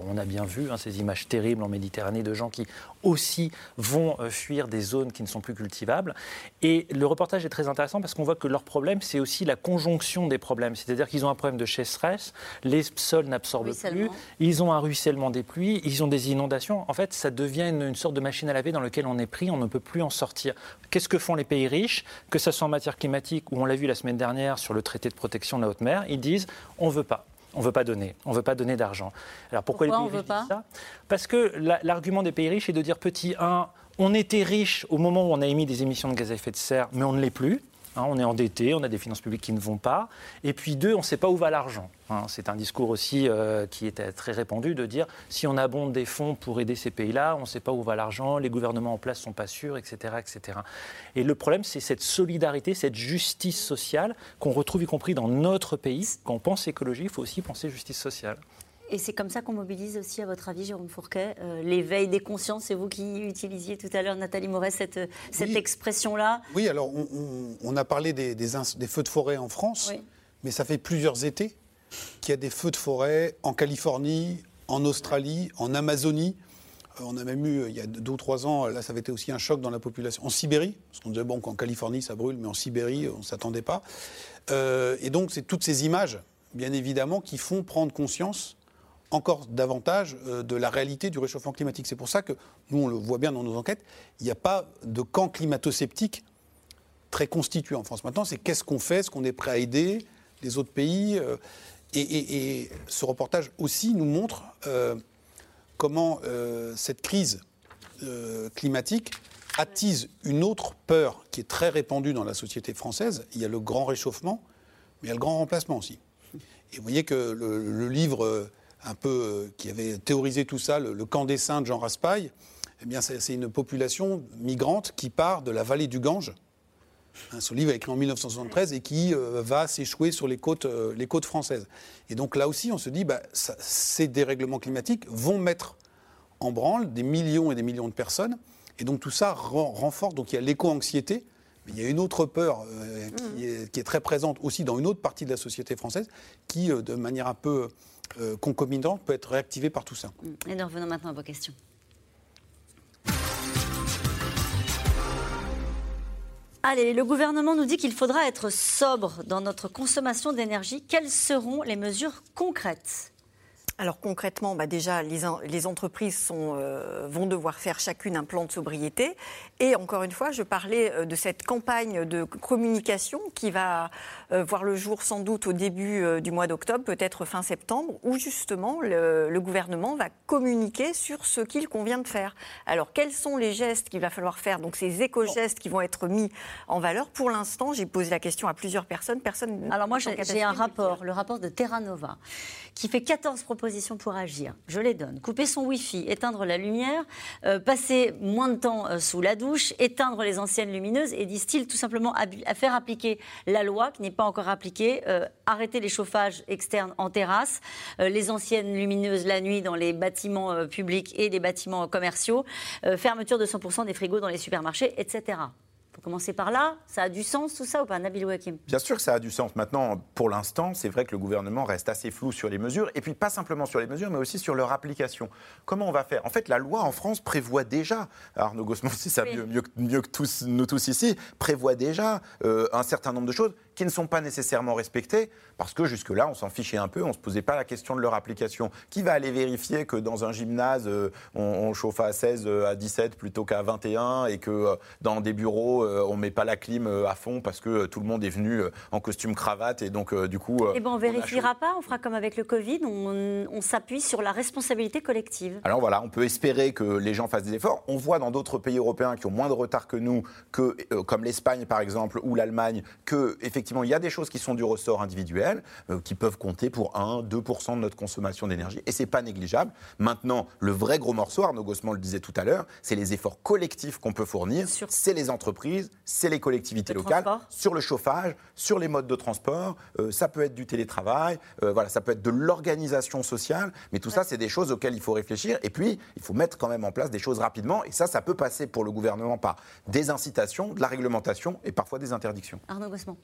on a bien vu, hein, ces images terribles en Méditerranée de gens qui aussi vont fuir des zones qui ne sont plus cultivables. Et le reportage est très intéressant parce qu'on voit que leur problème, c'est aussi la conjonction des problèmes. C'est-à-dire qu'ils ont un problème de sécheresse, les sols n'absorbent plus, ils ont un ruissellement des pluies, ils ont des inondations en fait, ça devient une, sorte de machine à laver dans laquelle on est pris, on ne peut plus en sortir. Qu'est-ce que font les pays riches? Que ce soit en matière climatique, ou on l'a vu la semaine dernière sur le traité de protection de la haute mer, ils disent on ne veut pas. On ne veut pas donner, on ne veut pas donner d'argent. Alors pourquoi, les pays veut pas? ça? Parce que l'argument des pays riches est de dire petit 1, on était riche au moment où on a émis des émissions de gaz à effet de serre, mais on ne l'est plus. Hein, on est endetté, on a des finances publiques qui ne vont pas. Et puis deux, on ne sait pas où va l'argent. Hein. c'est un discours aussi euh, qui est très répandu de dire si on abonde des fonds pour aider ces pays-là, on ne sait pas où va l'argent, les gouvernements en place ne sont pas sûrs, etc., etc. Et le problème, c'est cette solidarité, cette justice sociale qu'on retrouve y compris dans notre pays. Quand on pense écologie, il faut aussi penser justice sociale. Et c'est comme ça qu'on mobilise aussi, à votre avis, Jérôme Fourquet, euh, l'éveil des consciences. C'est vous qui utilisiez tout à l'heure, Nathalie Moret, cette, cette expression-là. Oui, alors on, a parlé des, des, feux de forêt en France, mais ça fait plusieurs étés qu'il y a des feux de forêt en Californie, en Australie, en Amazonie. Euh, on a même eu, il y a deux ou trois ans, là, ça avait été aussi un choc dans la population. En Sibérie, parce qu'on disait, bon, qu'en Californie, ça brûle, mais en Sibérie, on ne s'attendait pas. Euh, et donc, c'est toutes ces images, bien évidemment, qui font prendre conscience encore davantage euh, de la réalité du réchauffement climatique. C'est pour ça que nous, on le voit bien dans nos enquêtes, il n'y a pas de camp climato-sceptique très constitué en France. Maintenant, c'est qu'est-ce qu'on fait, est-ce qu'on est prêt à aider les autres pays euh, et, ce reportage aussi nous montre euh, comment cette crise climatique attise une autre peur qui est très répandue dans la société française. Il y a le grand réchauffement, mais il y a le grand remplacement aussi. Et vous voyez que le livre un peu euh, qui avait théorisé tout ça, le, camp des saints de Jean Raspail, eh bien, c'est une population migrante qui part de la vallée du Gange. Hein, ce livre est écrit en 1973 et qui euh, va s'échouer sur les côtes, euh, les côtes françaises. Et donc là aussi, on se dit, bah, ces dérèglements climatiques vont mettre en branle des millions et des millions de personnes. Et donc tout ça renforce, donc il y a l'éco-anxiété, mais il y a une autre peur qui, est, qui, est, très présente aussi dans une autre partie de la société française, qui, de manière un peu euh, concomitante peut être réactivée par tout ça. Et nous revenons maintenant à vos questions. Allez, le gouvernement nous dit qu'il faudra être sobre dans notre consommation d'énergie. Quelles seront les mesures concrètes? Alors concrètement, bah déjà, les, entreprises euh, vont devoir faire chacune un plan de sobriété. Et encore une fois, je parlais euh, de cette campagne de communication qui va euh, voir le jour sans doute au début du mois d'octobre, peut-être fin septembre, où justement le, gouvernement va communiquer sur ce qu'il convient de faire. Alors quels sont les gestes qu'il va falloir faire? Donc ces éco-gestes qui vont être mis en valeur. Pour l'instant, j'ai posé la question à plusieurs personnes. Personne. Alors moi, j'ai un rapport, le rapport de Terra Nova, qui fait 14 propositions agir. Je les donne. Couper son Wi-Fi, éteindre la lumière, euh, passer moins de temps euh, sous la douche, éteindre les anciennes lumineuses et, disent-ils, tout simplement à faire appliquer la loi qui n'est pas encore appliquée, euh, arrêter les chauffages externes en terrasse, les anciennes lumineuses la nuit dans les bâtiments publics et les bâtiments commerciaux, fermeture de 100% des frigos dans les supermarchés, etc commencer par là. Ça a du sens tout ça ou pas, Nabil Wakim? Bien sûr que ça a du sens. Maintenant, pour l'instant, c'est vrai que le gouvernement reste assez flou sur les mesures. Et puis pas simplement sur les mesures, mais aussi sur leur application. Comment on va faire? En fait, la loi en France prévoit déjà, Arnaud Gosselin, si ça mieux, mieux, que tous, nous tous ici, prévoit déjà euh, un certain nombre de choses qui ne sont pas nécessairement respectés, parce que jusque-là, on s'en fichait un peu, on ne se posait pas la question de leur application. Qui va aller vérifier que dans un gymnase, euh, on, chauffe à 16, euh, à 17 plutôt qu'à 21, et que euh, dans des bureaux, on ne met pas la clim à fond parce que tout le monde est venu en costume cravate, et donc du coup... Eh bien, on ne vérifiera pas, on fera comme avec le Covid, on, on s'appuie sur la responsabilité collective. Alors voilà, on peut espérer que les gens fassent des efforts. On voit dans d'autres pays européens qui ont moins de retard que nous, que, comme l'Espagne par exemple, ou l'Allemagne, que effectivement il y a des choses qui sont du ressort individuel, euh, qui peuvent compter pour 1-2% de notre consommation d'énergie, et c'est pas négligeable. Maintenant, le vrai gros morceau, Arnaud Gossman le disait tout à l'heure, c'est les efforts collectifs qu'on peut fournir, c'est les entreprises, c'est les collectivités locales, sur le chauffage, sur les modes de transport, euh, ça peut être du télétravail, euh, voilà, ça peut être de l'organisation sociale, mais tout ça, c'est des choses auxquelles il faut réfléchir, et puis il faut mettre quand même en place des choses rapidement, et ça, ça peut passer pour le gouvernement par des incitations, de la réglementation et parfois des interdictions. Arnaud Gossman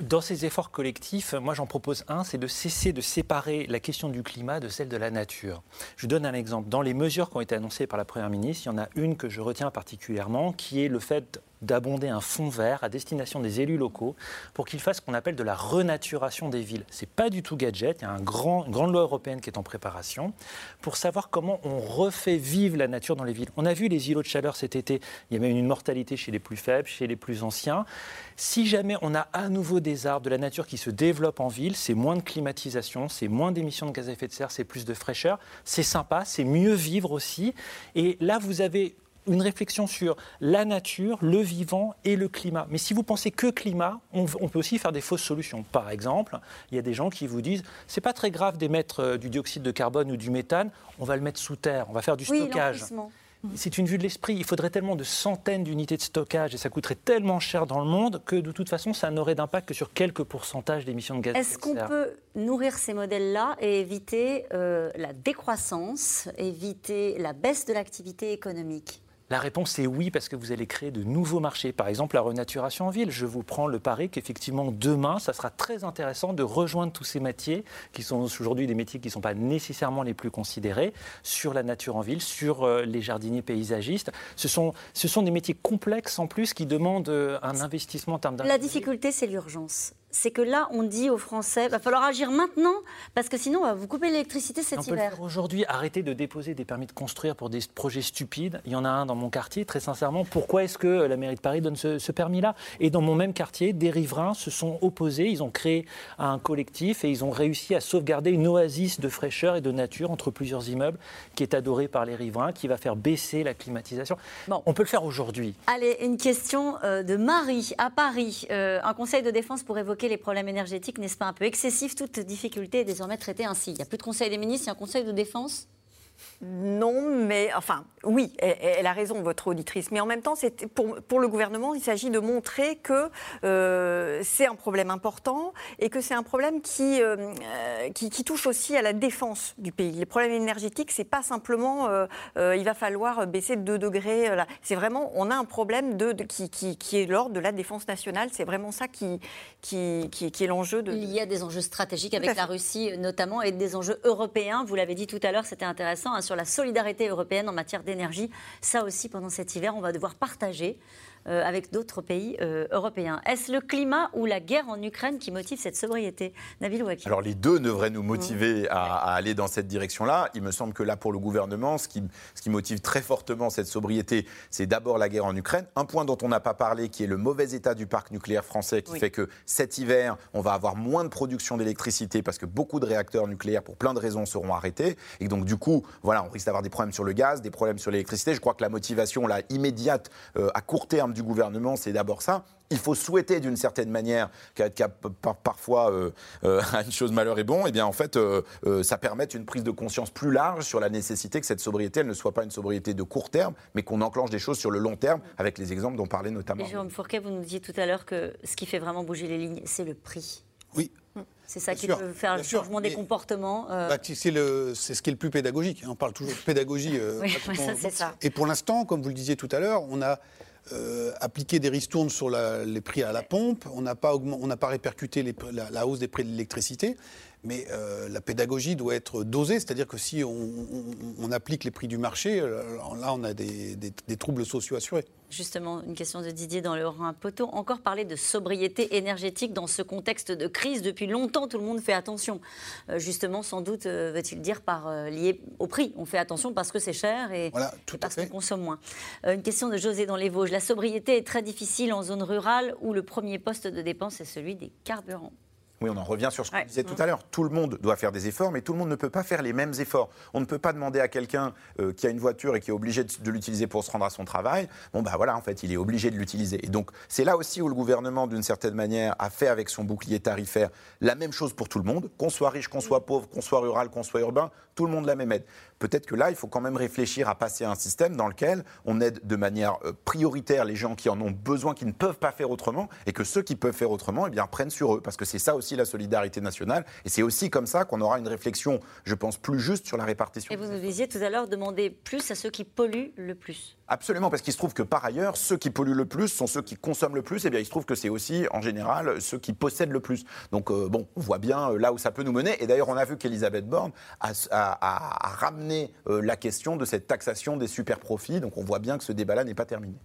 dans ces efforts collectifs, moi j'en propose un, c'est de cesser de séparer la question du climat de celle de la nature. Je donne un exemple. Dans les mesures qui ont été annoncées par la Première ministre, il y en a une que je retiens particulièrement, qui est le fait d'abonder un fonds vert à destination des élus locaux pour qu'ils fassent ce qu'on appelle de la renaturation des villes. Ce n'est pas du tout gadget, il y a une grande loi européenne qui est en préparation pour savoir comment on refait vivre la nature dans les villes. On a vu les îlots de chaleur cet été, il y a même une mortalité chez les plus faibles, chez les plus anciens. Si jamais on a à nouveau des arbres, de la nature qui se développe en ville, c'est moins de climatisation, c'est moins d'émissions de gaz à effet de serre, c'est plus de fraîcheur, c'est sympa, c'est mieux vivre aussi. Et là, vous avez une réflexion sur la nature, le vivant et le climat. Mais si vous pensez que climat, on, peut aussi faire des fausses solutions. Par exemple, il y a des gens qui vous disent c'est pas très grave d'émettre euh, du dioxyde de carbone ou du méthane, on va le mettre sous terre, on va faire du stockage. C'est une vue de l'esprit. Il faudrait tellement de centaines d'unités de stockage et ça coûterait tellement cher dans le monde que de toute façon, ça n'aurait d'impact que sur quelques pourcentages d'émissions de gaz Est-ce qu'on peut nourrir ces modèles-là et éviter euh, la décroissance, éviter la baisse de l'activité économique? La réponse est oui, parce que vous allez créer de nouveaux marchés. Par exemple, la renaturation en ville. Je vous prends le pari qu'effectivement, demain, ça sera très intéressant de rejoindre tous ces métiers, qui sont aujourd'hui des métiers qui ne sont pas nécessairement les plus considérés, sur la nature en ville, sur euh, les jardiniers paysagistes. Ce sont, ce sont des métiers complexes en plus qui demandent euh, un investissement en termes La difficulté, c'est l'urgence c'est que là, on dit aux Français, il va falloir agir maintenant, parce que sinon, on va vous couper l'électricité cet hiver. Aujourd'hui, arrêtez de déposer des permis de construire pour des projets stupides. Il y en a un dans mon quartier, très sincèrement. Pourquoi est-ce que la mairie de Paris donne ce, permis-là? Et dans mon même quartier, des riverains se sont opposés. Ils ont créé un collectif et ils ont réussi à sauvegarder une oasis de fraîcheur et de nature entre plusieurs immeubles qui est adorée par les riverains, qui va faire baisser la climatisation. Bon. On peut le faire aujourd'hui. Allez, une question euh, de Marie à Paris. Euh, un conseil de défense pour évoquer les problèmes énergétiques, n'est-ce pas un peu excessif Toute difficulté est désormais traitée ainsi. Il n'y a plus de Conseil des ministres, il y a un Conseil de défense? Non, mais enfin, oui, elle, a raison, votre auditrice. Mais en même temps, pour, pour le gouvernement, il s'agit de montrer que euh, c'est un problème important et que c'est un problème qui, euh, qui, touche aussi à la défense du pays. Les problèmes énergétiques, c'est pas simplement euh, il va falloir baisser de 2 degrés. C'est vraiment, on a un problème de, qui, qui, est l'ordre de la défense nationale. C'est vraiment ça qui, qui, qui, est l'enjeu. De... Il y a des enjeux stratégiques avec la Russie notamment et des enjeux européens. Vous l'avez dit tout à l'heure, c'était intéressant. Hein, sur la solidarité européenne en matière d'énergie. Ça aussi, pendant cet hiver, on va devoir partager euh, avec d'autres pays euh, européens. Est-ce le climat ou la guerre en Ukraine qui motive cette sobriété Nabil Ouaki Alors les deux devraient nous motiver mmh. à, aller dans cette direction-là. Il me semble que là, pour le gouvernement, ce qui, ce qui motive très fortement cette sobriété, c'est d'abord la guerre en Ukraine. Un point dont on n'a pas parlé, qui est le mauvais état du parc nucléaire français, qui fait que cet hiver, on va avoir moins de production d'électricité parce que beaucoup de réacteurs nucléaires, pour plein de raisons, seront arrêtés. Et donc du coup, voilà, on risque d'avoir des problèmes sur le gaz, des problèmes sur l'électricité. Je crois que la motivation là, immédiate, euh, à court terme, du gouvernement, c'est d'abord ça. Il faut souhaiter d'une certaine manière qu'à parfois euh, euh, une chose malheur est bon, et eh bien en fait euh, ça permette une prise de conscience plus large sur la nécessité que cette sobriété elle ne soit pas une sobriété de court terme, mais qu'on enclenche des choses sur le long terme, avec les exemples dont parlait notamment. Et Jérôme Fourquet, vous nous disiez tout à l'heure que ce qui fait vraiment bouger les lignes, c'est le prix. Oui. C'est ça qui peut faire le changement des comportements. Bah, c'est ce qui est le plus pédagogique. Hein. On parle toujours de pédagogie. oui, ça, ça. Et pour l'instant, comme vous le disiez tout à l'heure, on a euh, appliquer des ristournes sur les prix à la pompe, on n'a pas, pas, répercuté la, hausse des prix de l'électricité, mais euh, la pédagogie doit être dosée, c'est-à-dire que si on, applique les prix du marché, euh, là on a des, troubles sociaux assurés. Justement, une question de Didier dans le Rhin Poteau. Encore parler de sobriété énergétique dans ce contexte de crise. Depuis longtemps, tout le monde fait attention. justement, sans doute, veut-il dire par lié au prix. On fait attention parce que c'est cher et, parce qu'on consomme moins. une question de José dans les Vosges. La sobriété est très difficile en zone rurale où le premier poste de dépense est celui des carburants. Oui, on en revient sur ce qu'on disait tout à l'heure. Tout le monde doit faire des efforts, mais tout le monde ne peut pas faire les mêmes efforts. On ne peut pas demander à quelqu'un euh, qui a une voiture et qui est obligé de, l'utiliser pour se rendre à son travail. Bon, bah voilà, en fait, il est obligé de l'utiliser. Et donc, c'est là aussi où le gouvernement, d'une certaine manière, a fait avec son bouclier tarifaire la même chose pour tout le monde. Qu'on soit riche, qu'on soit pauvre, qu'on soit rural, qu'on soit urbain, tout le monde la même aide. Peut-être que là, il faut quand même réfléchir à passer à un système dans lequel on aide de manière euh, prioritaire les gens qui en ont besoin, qui ne peuvent pas faire autrement, et que ceux qui peuvent faire autrement, eh bien, prennent sur eux. Parce que c'est ça aussi la solidarité nationale. Et c'est aussi comme ça qu'on aura une réflexion, je pense, plus juste sur la répartition. Et vous nous disiez tout à l'heure demander plus à ceux qui polluent le plus. Absolument, parce qu'il se trouve que par ailleurs, ceux qui polluent le plus sont ceux qui consomment le plus. Et bien, il se trouve que c'est aussi, en général, ceux qui possèdent le plus. Donc, euh, bon, on voit bien euh, là où ça peut nous mener. Et d'ailleurs, on a vu qu'Elisabeth Borne a, a, ramené la question de cette taxation des super profits. Donc, on voit bien que ce débat-là n'est pas terminé.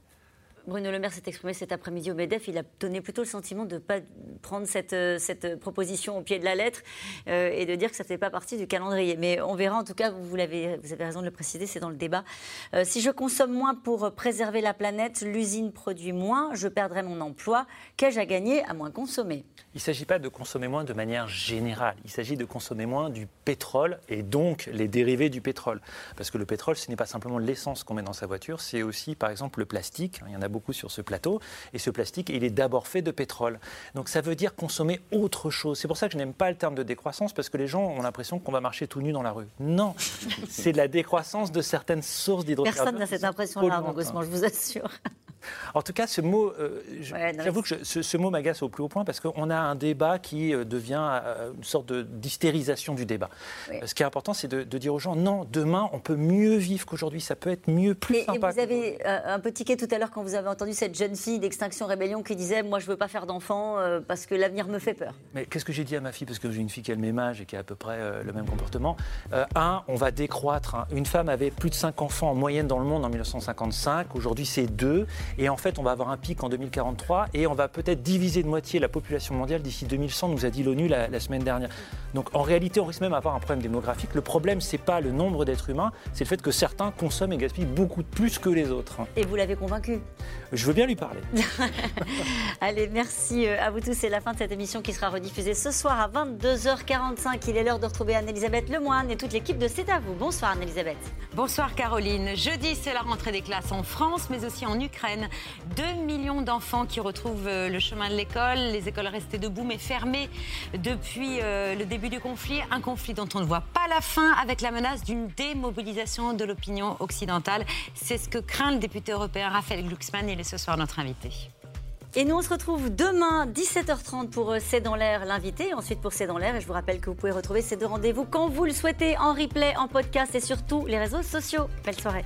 Bruno Le Maire s'est exprimé cet après-midi au MEDEF. Il a donné plutôt le sentiment de ne pas prendre cette, euh, cette proposition au pied de la lettre euh, et de dire que ça ne fait pas partie du calendrier. Mais on verra, en tout cas, vous, l'avez, vous avez raison de le préciser, c'est dans le débat. Euh, si je consomme moins pour préserver la planète, l'usine produit moins, je perdrai mon emploi. Qu'ai-je à gagner à moins consommer? Il ne s'agit pas de consommer moins de manière générale. Il s'agit de consommer moins du pétrole et donc les dérivés du pétrole. Parce que le pétrole, ce n'est pas simplement l'essence qu'on met dans sa voiture, c'est aussi, par exemple, le plastique. Il y en a beaucoup sur ce plateau. Et ce plastique, il est d'abord fait de pétrole. Donc ça veut dire consommer autre chose. C'est pour ça que je n'aime pas le terme de décroissance, parce que les gens ont l'impression qu'on va marcher tout nu dans la rue. Non, c'est de la décroissance de certaines sources d'hydrocarbures. Personne n'a cette impression-là, je vous assure. En tout cas, ce mot, euh, j'avoue que ce, mot m'agace au plus haut point parce qu'on a un débat qui euh, devient euh, une sorte d'hystérisation du débat. Ce qui est important, c'est de, dire aux gens non, demain, on peut mieux vivre qu'aujourd'hui, ça peut être mieux, plus et, sympa. Et vous avez un peu tiqué tout à l'heure quand vous avez entendu cette jeune fille d'Extinction Rébellion qui disait Moi, je ne veux pas faire d'enfant parce que l'avenir me fait peur. Mais qu'est-ce que j'ai dit à ma fille? Parce que j'ai une fille qui a le même âge et qui a à peu près le même comportement. un, on va décroître. Hein. Une femme avait plus de 5 enfants en moyenne dans le monde en 1955. Aujourd'hui, c'est 2. Et en fait, on va avoir un pic en 2043 et on va peut-être diviser de moitié la population mondiale d'ici 2100, nous a dit l'ONU la, semaine dernière. Donc en réalité, on risque même d'avoir un problème démographique. Le problème, c'est pas le nombre d'êtres humains, c'est le fait que certains consomment et gaspillent beaucoup plus que les autres. Et vous l'avez convaincu? Je veux bien lui parler. Allez, merci euh, à vous tous. C'est la fin de cette émission qui sera rediffusée ce soir à 22h45. Il est l'heure de retrouver Anne-Elisabeth Lemoine et toute l'équipe de C'est à vous. Bonsoir Anne-Elisabeth. Bonsoir Caroline. Jeudi, c'est la rentrée des classes en France, mais aussi en Ukraine. 2 millions d'enfants qui retrouvent euh, le chemin de l'école, les écoles restées debout mais fermées depuis euh, le début du conflit. Un conflit dont on ne voit pas la fin avec la menace d'une démobilisation de l'opinion occidentale. C'est ce que craint le député européen Raphaël Glucksmann. Il est ce soir notre invité. Et nous, on se retrouve demain, 17h30, pour euh, C'est dans l'air, l'invité, ensuite pour C'est dans l'air. Et je vous rappelle que vous pouvez retrouver ces deux rendez-vous quand vous le souhaitez, en replay, en podcast et sur tous les réseaux sociaux. Belle soirée.